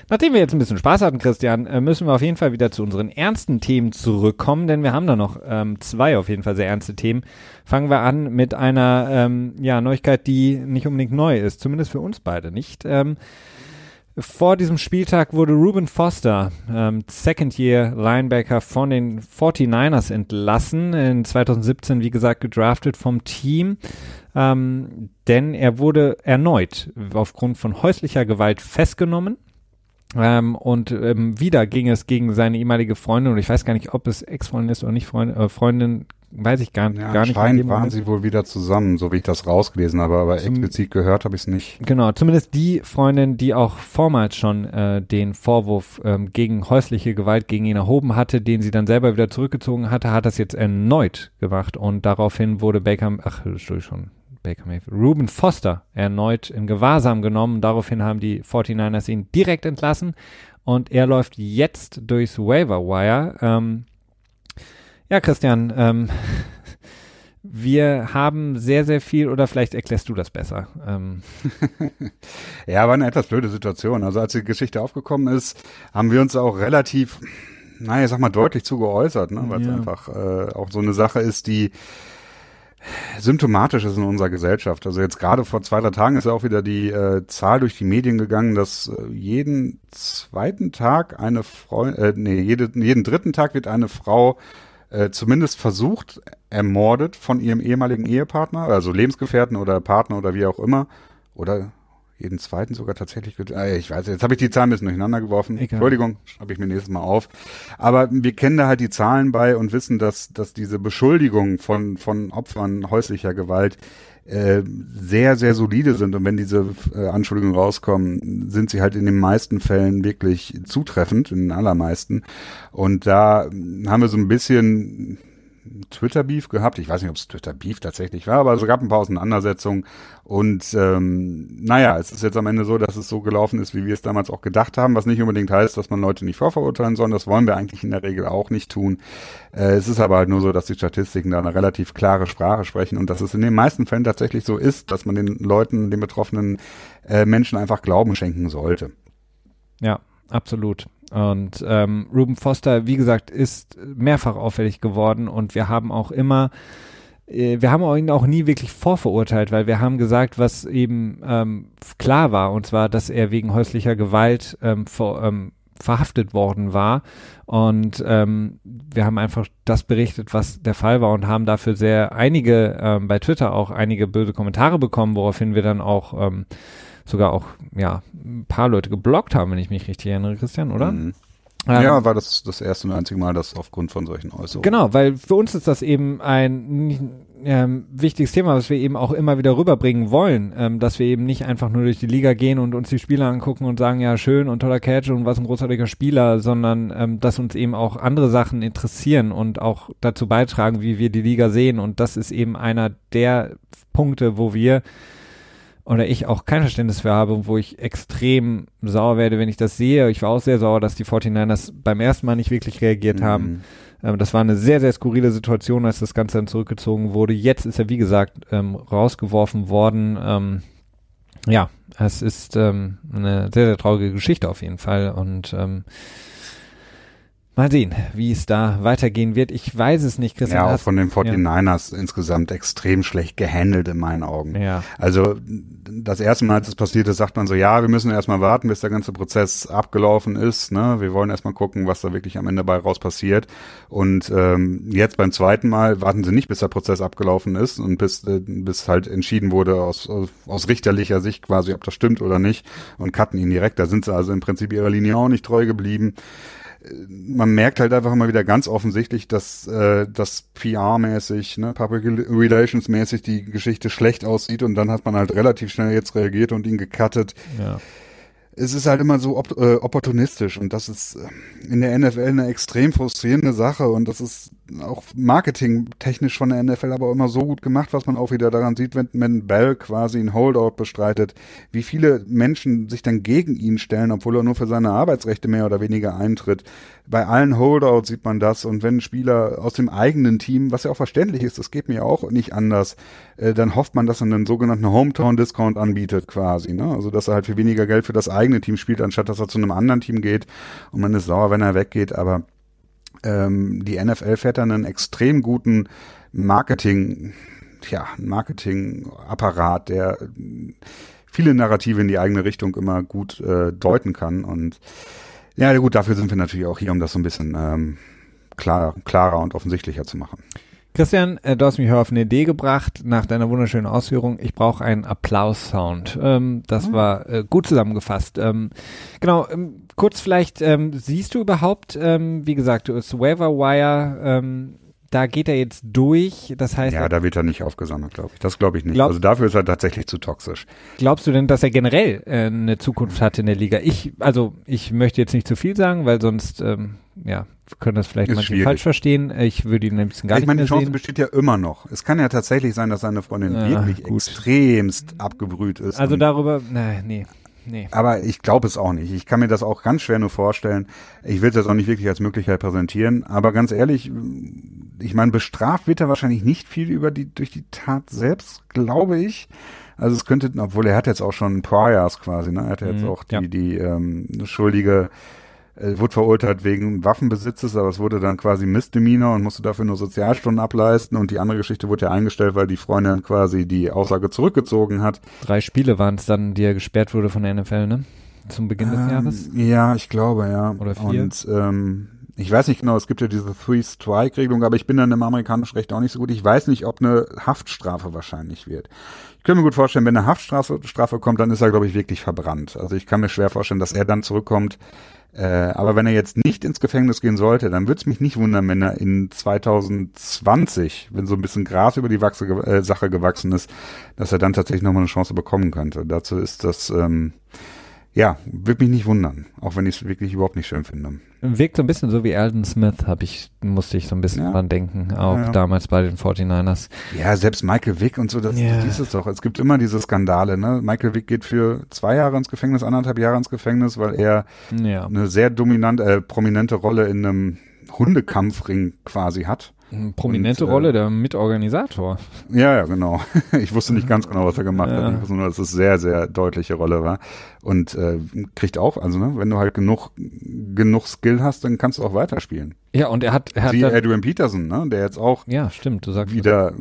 Nachdem wir jetzt ein bisschen Spaß hatten, Christian, äh, müssen wir auf jeden Fall wieder zu unseren ernsten Themen zurückkommen, denn wir haben da noch ähm, zwei auf jeden Fall sehr ernste Themen. Fangen wir an mit einer ähm, ja, Neuigkeit, die nicht unbedingt neu ist, zumindest für uns beide nicht. Ähm, vor diesem Spieltag wurde Ruben Foster, ähm, Second-Year Linebacker von den 49ers entlassen. In 2017, wie gesagt, gedraftet vom Team. Ähm, denn er wurde erneut aufgrund von häuslicher Gewalt festgenommen. Ähm, und ähm, wieder ging es gegen seine ehemalige Freundin, und ich weiß gar nicht, ob es Ex-Freundin ist oder nicht Freundin, äh, Freundin, weiß ich gar, ja, gar nicht. Anscheinend waren sie wohl wieder zusammen, so wie ich das rausgelesen habe, aber Zum, explizit gehört habe ich es nicht. Genau, zumindest die Freundin, die auch vormals schon äh, den Vorwurf ähm, gegen häusliche Gewalt gegen ihn erhoben hatte, den sie dann selber wieder zurückgezogen hatte, hat das jetzt erneut gemacht und daraufhin wurde Baker, ach, schon, Baker Mayfield, Ruben Foster erneut in Gewahrsam genommen. Daraufhin haben die 49ers ihn direkt entlassen und er läuft jetzt durchs Waiver Wire. Ähm, ja, Christian, ähm, wir haben sehr, sehr viel, oder vielleicht erklärst du das besser. Ähm. ja, war eine etwas blöde Situation. Also als die Geschichte aufgekommen ist, haben wir uns auch relativ, naja, sag mal, deutlich zu geäußert, ne? weil es ja. einfach äh, auch so eine Sache ist, die symptomatisch ist in unserer Gesellschaft. Also jetzt gerade vor zwei, drei Tagen ist ja auch wieder die äh, Zahl durch die Medien gegangen, dass äh, jeden zweiten Tag eine Frau, äh, nee, jede, jeden dritten Tag wird eine Frau äh, zumindest versucht, ermordet von ihrem ehemaligen Ehepartner, also Lebensgefährten oder Partner oder wie auch immer. Oder jeden zweiten sogar tatsächlich. Äh, ich weiß, jetzt habe ich die Zahlen ein bisschen durcheinander geworfen. Egal. Entschuldigung, schreibe ich mir nächstes Mal auf. Aber wir kennen da halt die Zahlen bei und wissen, dass, dass diese Beschuldigung von, von Opfern häuslicher Gewalt äh, sehr, sehr solide sind. Und wenn diese äh, Anschuldigungen rauskommen, sind sie halt in den meisten Fällen wirklich zutreffend, in den allermeisten. Und da haben wir so ein bisschen Twitter-Beef gehabt. Ich weiß nicht, ob es Twitter-Beef tatsächlich war, aber es gab ein paar Auseinandersetzungen. Und ähm, naja, es ist jetzt am Ende so, dass es so gelaufen ist, wie wir es damals auch gedacht haben, was nicht unbedingt heißt, dass man Leute nicht vorverurteilen soll. Das wollen wir eigentlich in der Regel auch nicht tun. Äh, es ist aber halt nur so, dass die Statistiken da eine relativ klare Sprache sprechen und dass es in den meisten Fällen tatsächlich so ist, dass man den Leuten, den betroffenen äh, Menschen einfach Glauben schenken sollte. Ja, absolut. Und ähm, Ruben Foster, wie gesagt, ist mehrfach auffällig geworden und wir haben auch immer, äh, wir haben ihn auch nie wirklich vorverurteilt, weil wir haben gesagt, was eben ähm, klar war, und zwar, dass er wegen häuslicher Gewalt ähm, vor, ähm, verhaftet worden war. Und ähm, wir haben einfach das berichtet, was der Fall war und haben dafür sehr einige, ähm, bei Twitter auch einige böse Kommentare bekommen, woraufhin wir dann auch ähm, sogar auch, ja, ein paar Leute geblockt haben, wenn ich mich richtig erinnere, Christian, oder? Mhm. ja, war das das erste und einzige Mal, dass aufgrund von solchen Äußerungen. Genau, weil für uns ist das eben ein ähm, wichtiges Thema, was wir eben auch immer wieder rüberbringen wollen, ähm, dass wir eben nicht einfach nur durch die Liga gehen und uns die Spieler angucken und sagen, ja, schön und toller Catch und was ein großartiger Spieler, sondern ähm, dass uns eben auch andere Sachen interessieren und auch dazu beitragen, wie wir die Liga sehen. Und das ist eben einer der Punkte, wo wir oder ich auch kein Verständnis für habe, wo ich extrem sauer werde, wenn ich das sehe. Ich war auch sehr sauer, dass die 49ers beim ersten Mal nicht wirklich reagiert mhm. haben. Ähm, das war eine sehr, sehr skurrile Situation, als das Ganze dann zurückgezogen wurde. Jetzt ist er, wie gesagt, ähm, rausgeworfen worden. Ähm, ja, es ist ähm, eine sehr, sehr traurige Geschichte auf jeden Fall und ähm, Mal sehen, wie es da weitergehen wird. Ich weiß es nicht, Christian. Ja, auch von den 49ers ja. insgesamt extrem schlecht gehandelt in meinen Augen. Ja. Also das erste Mal, als es passiert ist, sagt man so, ja, wir müssen erstmal warten, bis der ganze Prozess abgelaufen ist. Ne? Wir wollen erstmal gucken, was da wirklich am Ende bei raus passiert. Und ähm, jetzt beim zweiten Mal warten sie nicht, bis der Prozess abgelaufen ist und bis, äh, bis halt entschieden wurde aus, aus, aus richterlicher Sicht quasi, ob das stimmt oder nicht und cutten ihn direkt. Da sind sie also im Prinzip ihrer Linie auch nicht treu geblieben man merkt halt einfach immer wieder ganz offensichtlich, dass äh, das PR-mäßig, ne, Public Relations-mäßig die Geschichte schlecht aussieht und dann hat man halt relativ schnell jetzt reagiert und ihn gecuttet. Ja es ist halt immer so op äh, opportunistisch und das ist äh, in der NFL eine extrem frustrierende Sache und das ist auch marketingtechnisch von der NFL aber immer so gut gemacht, was man auch wieder daran sieht, wenn, wenn Bell quasi ein Holdout bestreitet, wie viele Menschen sich dann gegen ihn stellen, obwohl er nur für seine Arbeitsrechte mehr oder weniger eintritt. Bei allen Holdouts sieht man das und wenn ein Spieler aus dem eigenen Team, was ja auch verständlich ist, das geht mir auch nicht anders, äh, dann hofft man, dass er einen sogenannten Hometown-Discount anbietet quasi, ne? Also dass er halt für weniger Geld für das eigene Team spielt, anstatt dass er zu einem anderen Team geht und man ist sauer, wenn er weggeht, aber ähm, die NFL fährt dann einen extrem guten Marketing, ja, Marketingapparat, der viele Narrative in die eigene Richtung immer gut äh, deuten kann. Und ja, gut, dafür sind wir natürlich auch hier, um das so ein bisschen ähm, klar, klarer und offensichtlicher zu machen. Christian, äh, du hast mich auf eine Idee gebracht nach deiner wunderschönen Ausführung. Ich brauche einen Applaus-Sound. Ähm, das mhm. war äh, gut zusammengefasst. Ähm, genau, ähm, kurz vielleicht, siehst du überhaupt, wie gesagt, du ist Waiver Wire, da geht er jetzt durch. Das heißt, ja, da wird er nicht aufgesammelt, glaube ich. Das glaube ich nicht. Glaub, also dafür ist er tatsächlich zu toxisch. Glaubst du denn, dass er generell äh, eine Zukunft hat in der Liga? Ich, also ich möchte jetzt nicht zu viel sagen, weil sonst, ähm, ja, können das vielleicht manche schwierig. falsch verstehen. Ich würde ihn ein bisschen gar ich nicht meine, mehr die Chance sehen. besteht ja immer noch. Es kann ja tatsächlich sein, dass seine Freundin ja, wirklich gut. extremst abgebrüht ist. Also darüber, nein, nee. Nee. Aber ich glaube es auch nicht. Ich kann mir das auch ganz schwer nur vorstellen. Ich will das auch nicht wirklich als Möglichkeit präsentieren. Aber ganz ehrlich, ich meine, bestraft wird er wahrscheinlich nicht viel über die, durch die Tat selbst, glaube ich. Also es könnte, obwohl er hat jetzt auch schon Priors quasi, ne? Er hat jetzt mhm, auch die, ja. die ähm, schuldige äh, wurde verurteilt wegen Waffenbesitzes, aber es wurde dann quasi Misdemeanor und musste dafür nur Sozialstunden ableisten und die andere Geschichte wurde ja eingestellt, weil die Freundin quasi die Aussage zurückgezogen hat. Drei Spiele waren es dann, die er gesperrt wurde von der NFL, ne? Zum Beginn des ähm, Jahres? Ja, ich glaube, ja. Oder vier? Und ähm, ich weiß nicht genau, es gibt ja diese Three-Strike-Regelung, aber ich bin dann im amerikanischen Recht auch nicht so gut. Ich weiß nicht, ob eine Haftstrafe wahrscheinlich wird. Ich kann mir gut vorstellen, wenn eine Haftstrafe Strafe kommt, dann ist er, glaube ich, wirklich verbrannt. Also ich kann mir schwer vorstellen, dass er dann zurückkommt äh, aber wenn er jetzt nicht ins Gefängnis gehen sollte, dann würde es mich nicht wundern, wenn er in 2020, wenn so ein bisschen Gras über die Wachse, äh, Sache gewachsen ist, dass er dann tatsächlich nochmal eine Chance bekommen könnte. Dazu ist das, ähm, ja, wird mich nicht wundern, auch wenn ich es wirklich überhaupt nicht schön finde. Wirkt so ein bisschen so wie Alden Smith, habe ich, musste ich so ein bisschen Ja. dran denken, auch Ja, damals bei den 49ers. Ja, selbst Michael Wick und so, das, das ist es doch. Es gibt immer diese Skandale, ne? Michael Wick geht für zwei Jahre ins Gefängnis, anderthalb Jahre ins Gefängnis, weil er Ja. eine sehr dominante, äh, prominente Rolle in einem Hundekampfring quasi hat. Eine Prominente Und, äh, Rolle, der Mitorganisator. Ja, ja, genau. Ich wusste nicht ganz genau, was er gemacht Ja. hat. Ich wusste nur, dass es sehr, sehr deutliche Rolle war. Und äh, kriegt auch, also ne, wenn du halt genug, genug Skill hast, dann kannst du auch weiterspielen. Ja, und er hat, er hat Wie Adrian Peterson, ne, der jetzt auch ja, stimmt, du sagst wieder,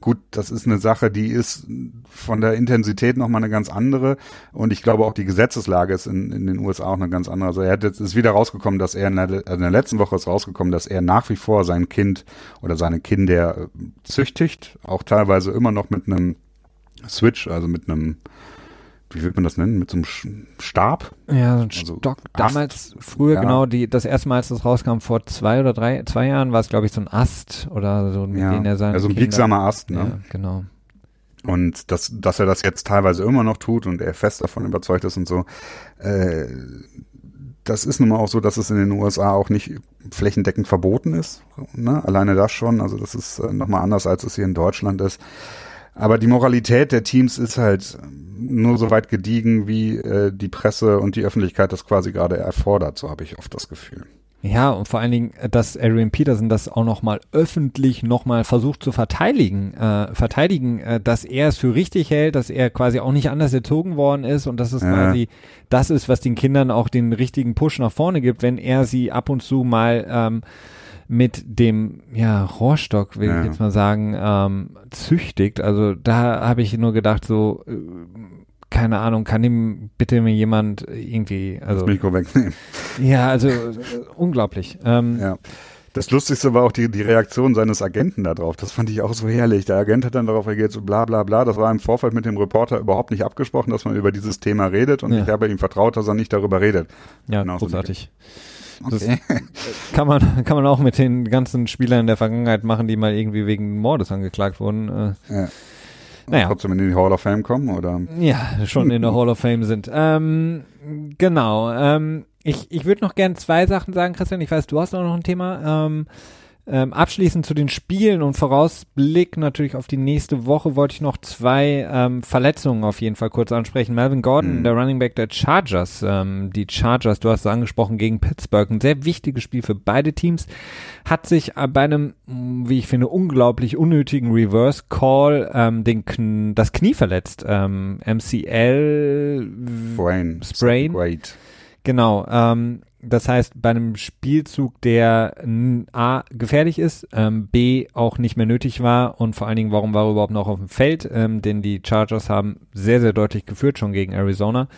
gut, das ist eine Sache, die ist von der Intensität nochmal eine ganz andere. Und ich glaube auch die Gesetzeslage ist in, in den USA auch eine ganz andere. Also er hat jetzt, ist wieder rausgekommen, dass er in der, also in der letzten Woche ist rausgekommen, dass er nach wie vor sein Kind oder seine Kinder äh, züchtigt, auch teilweise immer noch mit einem Switch, also mit einem, wie wird man das nennen, mit so einem Stab. Ja, so ein Also Stock. Ast. Damals, früher Ja. genau, die, das erste Mal, als das rauskam, vor zwei oder drei, zwei Jahren, war es, glaube ich, so ein Ast oder so, mit Ja, dem er seine also ein Kinder- biegsamer Ast, ne? Ja, genau. Und dass, dass er das jetzt teilweise immer noch tut und er fest davon überzeugt ist und so. Äh, das ist nun mal auch so, dass es in den USA auch nicht flächendeckend verboten ist. Ne? Alleine das schon. Also das ist äh, nochmal anders, als es hier in Deutschland ist. Aber die Moralität der Teams ist halt nur so weit gediegen, wie äh, die Presse und die Öffentlichkeit das quasi gerade erfordert. So habe ich oft das Gefühl. Ja, und vor allen Dingen, äh, dass Adrian Peterson das auch nochmal öffentlich nochmal versucht zu verteidigen, äh, verteidigen, äh, dass er es für richtig hält, dass er quasi auch nicht anders erzogen worden ist und dass es Ja. quasi das ist, was den Kindern auch den richtigen Push nach vorne gibt, wenn er sie ab und zu mal ähm, mit dem ja Rohrstock, will Ja. ich jetzt mal sagen, ähm, züchtigt. Also da habe ich nur gedacht, so äh, keine Ahnung, kann ihm bitte mir jemand irgendwie, also Das Mikro wegnehmen. ja, also äh, unglaublich. Ähm, Ja. Das Lustigste war auch die, die Reaktion seines Agenten darauf. Das fand ich auch so herrlich. Der Agent hat dann darauf reagiert, so bla bla bla. Das war im Vorfeld mit dem Reporter überhaupt nicht abgesprochen, dass man über dieses Thema redet. Und Ja. ich habe ihm vertraut, dass er nicht darüber redet. Ja, Genau so großartig. Okay. Kann man, kann man auch mit den ganzen Spielern der Vergangenheit machen, die mal irgendwie wegen Mordes angeklagt wurden. Äh, Ja. naja, Trotzdem in die Hall of Fame kommen, oder? ja, schon in der Hall of Fame sind. Ähm, genau. Ähm, ich ich würde noch gern zwei Sachen sagen, Christian. Ich weiß, du hast auch noch ein Thema. Ähm, ähm, abschließend zu den Spielen und Vorausblick natürlich auf die nächste Woche wollte ich noch zwei ähm, Verletzungen auf jeden Fall kurz ansprechen. Melvin Gordon, Mhm. der Running Back der Chargers, ähm, die Chargers, du hast es angesprochen, gegen Pittsburgh, ein sehr wichtiges Spiel für beide Teams, hat sich äh, bei einem, mh, wie ich finde, unglaublich unnötigen Reverse Call ähm, den Kn das Knie verletzt. Ähm, MCL Sprain. Sprain. Genau, ähm, das heißt, bei einem Spielzug, der A, gefährlich ist, ähm, B, auch nicht mehr nötig war und vor allen Dingen, warum war er überhaupt noch auf dem Feld? Ähm, denn die Chargers haben sehr, sehr deutlich geführt schon gegen Arizona.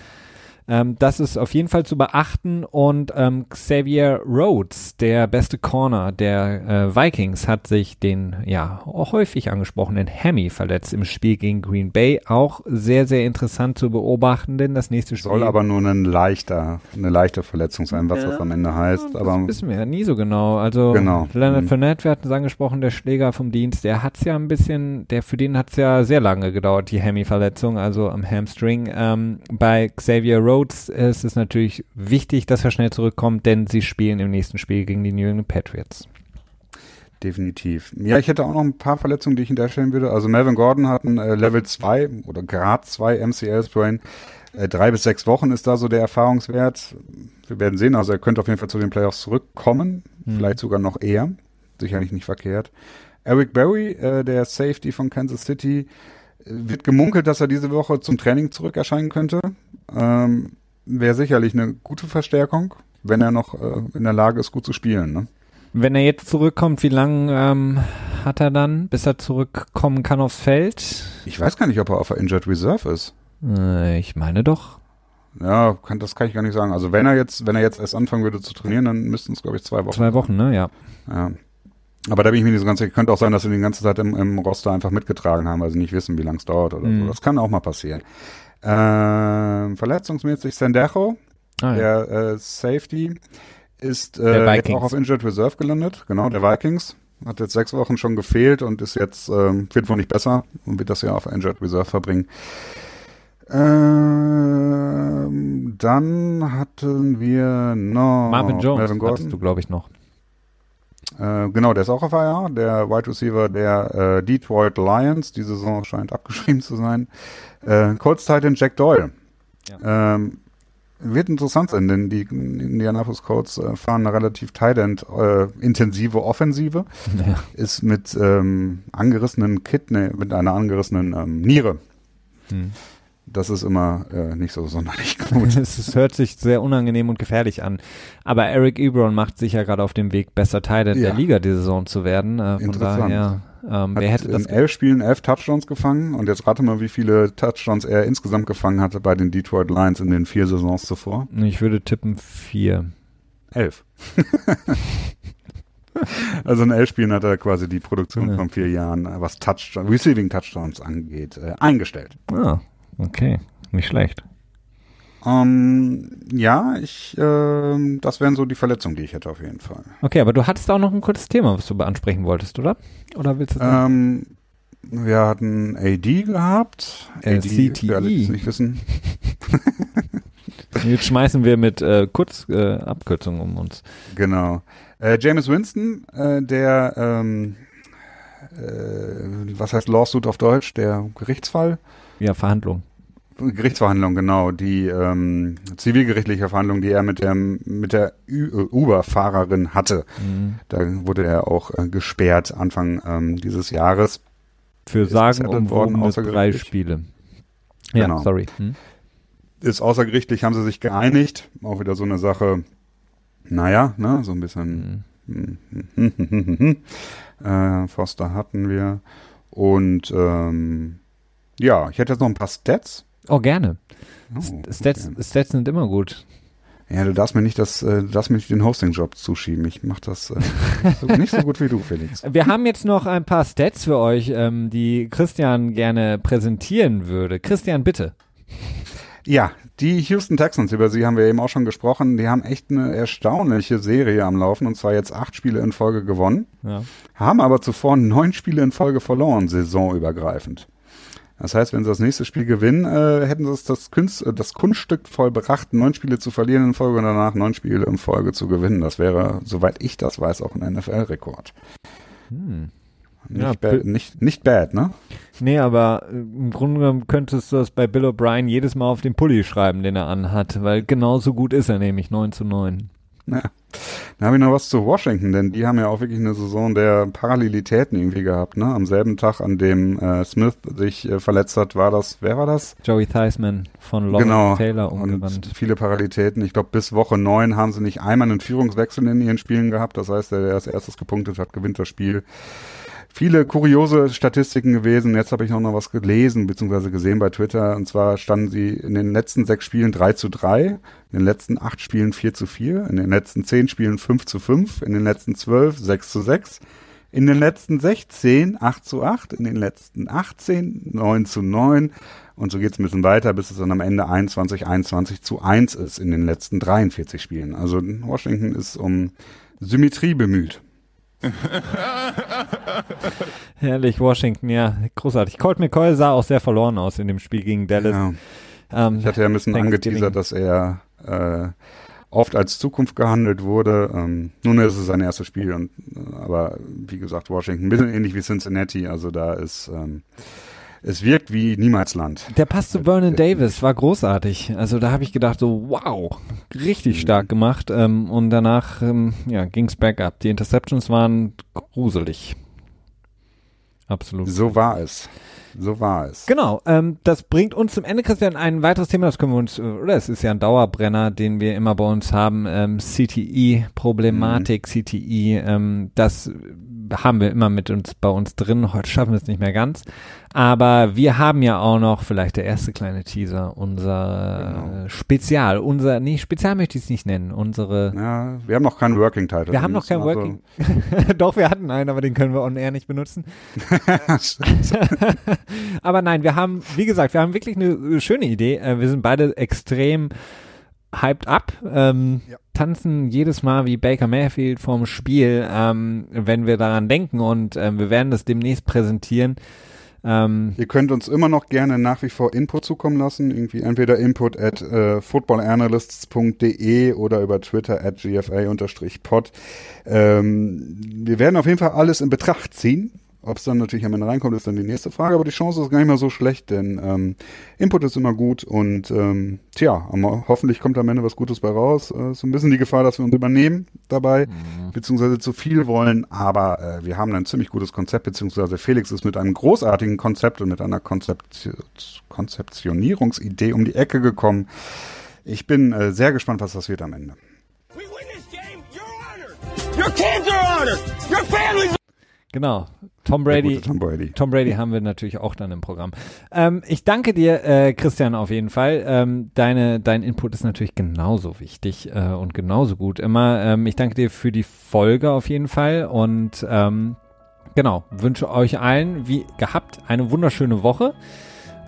Ähm, das ist auf jeden Fall zu beachten und ähm, Xavier Rhodes, der beste Corner der äh, Vikings, hat sich den ja häufig angesprochenen Hammy verletzt im Spiel gegen Green Bay. Auch sehr, sehr interessant zu beobachten, denn das nächste Spiel Soll aber nur ein leichter, eine leichte Verletzung sein, was Ja, das am Ende heißt. das Aber wissen wir ja nie so genau. Also Genau. Leonard Mhm. Fournette, wir hatten es angesprochen, der Schläger vom Dienst, der hat's ja ein bisschen, der für den hat's ja sehr lange gedauert, die Hammy-Verletzung, also am Hamstring. Ähm, bei Xavier Rhodes ist es natürlich wichtig, dass er schnell zurückkommt, denn sie spielen im nächsten Spiel gegen die New England Patriots. Definitiv. Ja, ich hätte auch noch ein paar Verletzungen, die ich hinterstellen würde. Also Melvin Gordon hat ein äh, Level 2 oder Grad 2 MCL-Sprain. Äh, drei bis sechs Wochen ist da so der Erfahrungswert. Wir werden sehen, also er könnte auf jeden Fall zu den Playoffs zurückkommen. Mhm. Vielleicht sogar noch eher. Sicherlich nicht verkehrt. Eric Berry, äh, der Safety von Kansas City, wird gemunkelt, dass er diese Woche zum Training zurück erscheinen könnte. Ähm, Wäre sicherlich eine gute Verstärkung, wenn er noch äh, in der Lage ist, gut zu spielen. Ne? Wenn er jetzt zurückkommt, wie lange ähm, hat er dann, bis er zurückkommen kann aufs Feld? Ich weiß gar nicht, ob er auf der Injured Reserve ist. Äh, ich meine doch. Ja, kann, das kann ich gar nicht sagen. Also wenn er jetzt, wenn er jetzt erst anfangen würde zu trainieren, dann müssten es, glaube ich, zwei Wochen. Zwei Wochen, ne? Ja. Ja. Aber da bin ich mir nicht so ganz sicher. Könnte auch sein, dass sie die ganze Zeit im, im Roster einfach mitgetragen haben, weil sie nicht wissen, wie lange es dauert oder Mhm. so. Das kann auch mal passieren. Ähm, verletzungsmäßig Sendejo, Ah, ja. der äh, Safety, ist äh, auch auf Injured Reserve gelandet. Genau, der Vikings. Hat jetzt sechs Wochen schon gefehlt und ist jetzt, ähm, wird wohl nicht besser und wird das ja auf Injured Reserve verbringen. Ähm, dann hatten wir noch Marvin Jones Melvin hattest Gordon. du, glaube ich, noch. Äh, genau, der ist auch auf IR, der Wide Receiver der äh, Detroit Lions. Die Saison scheint abgeschrieben zu sein. Äh, Colts Titan Jack Doyle. Ähm, wird interessant sein, denn die Indianapolis Colts äh, fahren eine relativ tight end äh, intensive Offensive. Ja. Ist mit ähm, angerissenen Kidney, mit einer angerissenen ähm, Niere. Hm. Das ist immer äh, nicht so sonderlich gut. es, hört sich sehr unangenehm und gefährlich an. Aber Eric Ebron macht sich ja gerade auf dem Weg, besser Teil der Ja. Liga die Saison zu werden. Äh, von Interessant. daher, ähm, Hat wer hätte das in elf Spielen elf Touchdowns gefangen und jetzt rate mal, wie viele Touchdowns er insgesamt gefangen hatte bei den Detroit Lions in den vier Saisons zuvor. Ich würde tippen vier. Elf. also in elf Spielen hat er quasi die Produktion Ja. von vier Jahren, äh, was Touchdown, Receiving Touchdowns angeht, äh, eingestellt. Ah, okay. Nicht schlecht. Ähm, ja, ich, ähm, das wären so die Verletzungen, die ich hätte auf jeden Fall. Okay, aber du hattest auch noch ein kurzes Thema, was du ansprechen wolltest, oder? Oder willst du Ähm, wir hatten AD gehabt. Äh, AD, CTE. nicht wissen. Jetzt schmeißen wir mit äh, Kurz, äh, Abkürzungen um uns. Genau. Äh, James Winston, äh, der, ähm, äh, was heißt Lawsuit auf Deutsch? Der Gerichtsfall? Ja, Verhandlung. Gerichtsverhandlung, genau. Die ähm, zivilgerichtliche Verhandlung, die er mit der, mit der äh, Uber-Fahrerin hatte. Mhm. Da wurde er auch äh, gesperrt Anfang ähm, dieses Jahres. Für Ist sagen worden, drei. Spiele. Ja, Genau. sorry. Hm? Ist außergerichtlich, haben sie sich geeinigt. Auch wieder so eine Sache, naja, ne, so ein bisschen Mhm. äh, Foster hatten wir. Und ähm, ja, ich hätte jetzt noch ein paar Stats. Oh, gerne. Oh, Stats, okay. Stats sind immer gut. Ja, du darfst mir nicht das, äh, du darfst mir nicht den Hosting-Job zuschieben. Ich mach das äh, nicht, so, nicht so gut wie du, Felix. Wir haben jetzt noch ein paar Stats für euch, ähm, die Christian gerne präsentieren würde. Christian, bitte. Ja, die Houston Texans, über sie haben wir eben auch schon gesprochen, die haben echt eine erstaunliche Serie am Laufen und zwar jetzt acht Spiele in Folge gewonnen, Ja. haben aber zuvor neun Spiele in Folge verloren, saisonübergreifend. Das heißt, wenn sie das nächste Spiel gewinnen, äh, hätten sie das, Kunst, äh, das Kunststück vollbracht, neun Spiele zu verlieren in Folge und danach neun Spiele in Folge zu gewinnen. Das wäre, soweit ich das weiß, auch ein NFL-Rekord. Hm. Nicht, Ja, bad, nicht, nicht bad, ne? Nee, aber äh, im Grunde genommen könntest du das bei Bill O'Brien jedes Mal auf den Pulli schreiben, den er anhat, weil genauso gut ist er nämlich 9 zu 9. Ja. Dann habe ich noch was zu Washington, denn die haben ja auch wirklich eine Saison der Parallelitäten irgendwie gehabt, ne? Am selben Tag, an dem äh, Smith sich äh, verletzt hat, war das, wer war das? Joey Theismann von Lawrence genau. Taylor und umgewandt. viele Parallelitäten. Ich glaube, bis Woche neun haben sie nicht einmal einen Führungswechsel in ihren Spielen gehabt. Das heißt, der, der als erstes gepunktet hat, gewinnt das Spiel. Viele kuriose Statistiken gewesen. Jetzt habe ich auch noch was gelesen bzw. gesehen bei Twitter. Und zwar standen sie in den letzten sechs Spielen 3 zu 3, in den letzten acht Spielen 4 zu 4, in den letzten zehn Spielen 5 zu 5, in den letzten zwölf 6 zu 6, in den letzten 16 8 zu 8, in den letzten 18 9 zu 9 und so geht's ein bisschen weiter, bis es dann am Ende 21 21 zu 1 ist in den letzten 43 Spielen. Also Washington ist um Symmetrie bemüht. Herrlich, Washington, ja, großartig. Colt McCoy sah auch sehr verloren aus in dem Spiel gegen Dallas. Ja. Ähm, Ich hatte ja ein bisschen angeteasert, dass er äh, oft als Zukunft gehandelt wurde. Ähm, nun ist es sein erstes Spiel, und, äh, aber wie gesagt, Washington, ein bisschen ähnlich wie Cincinnati, also da ist, ähm, es wirkt wie Niemalsland. Der Pass zu Vernon Davis war großartig. Also da habe ich gedacht, so wow, richtig Mhm. stark gemacht. Ähm, und danach ähm, ja, ging's bergab. Die Interceptions waren gruselig. Absolut. So war es. So war es. Genau, ähm, das bringt uns zum Ende, Christian, ein weiteres Thema, das können wir uns, äh, oder es ist ja ein Dauerbrenner, den wir immer bei uns haben, ähm, CTE, Problematik, Mhm. CTE, ähm, das haben wir immer mit uns bei uns drin, heute schaffen wir es nicht mehr ganz, aber wir haben ja auch noch, vielleicht der erste kleine Teaser, unser Genau. äh, Spezial, unser, nee, Spezial möchte ich es nicht nennen, unsere, Ja, wir haben noch keinen Working Title. wir haben noch kein müssen Working, doch, wir hatten einen, aber den können wir on air nicht benutzen. Also, Aber nein, wir haben, wie gesagt, wir haben wirklich eine äh, schöne Idee. Äh, Wir sind beide extrem hyped up, ähm, Ja. Tanzen jedes Mal wie Baker Mayfield vorm Spiel, ähm, wenn wir daran denken und ähm, wir werden das demnächst präsentieren. Ähm, Ihr könnt uns immer noch gerne nach wie vor Input zukommen lassen, irgendwie entweder input at äh, footballanalysts.de oder über Twitter at gfa-pod. Ähm, wir werden auf jeden Fall alles in Betracht ziehen. Ob es dann natürlich am Ende reinkommt, ist dann die nächste Frage, aber die Chance ist gar nicht mal so schlecht, denn ähm, Input ist immer gut und ähm, tja, am, hoffentlich kommt am Ende was Gutes bei raus. Äh, so ein bisschen die Gefahr, dass wir uns übernehmen dabei, beziehungsweise zu viel wollen, aber äh, wir haben ein ziemlich gutes Konzept, beziehungsweise Felix ist mit einem großartigen Konzept und mit einer Konzept Konzeptionierungsidee um die Ecke gekommen. Ich bin äh, sehr gespannt, was das wird am Ende. Game. Your are genau. Tom Brady. Tom Brady. Tom Brady haben wir natürlich auch dann im Programm. Ähm, ich danke dir, äh, Christian, auf jeden Fall. Ähm, deine, dein Input ist natürlich genauso wichtig äh, und genauso gut immer. Ähm, ich danke dir für die Folge auf jeden Fall und ähm, genau, wünsche euch allen, wie gehabt, eine wunderschöne Woche.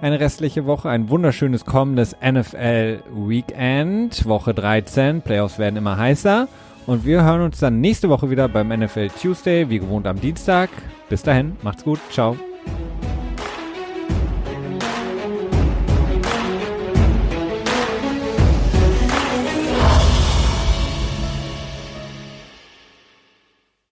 Eine restliche Woche, ein wunderschönes kommendes NFL Weekend, Woche 13. Playoffs werden immer heißer. Und wir hören uns dann nächste Woche wieder beim NFL Tuesday, wie gewohnt am Dienstag. Bis dahin, macht's gut, ciao.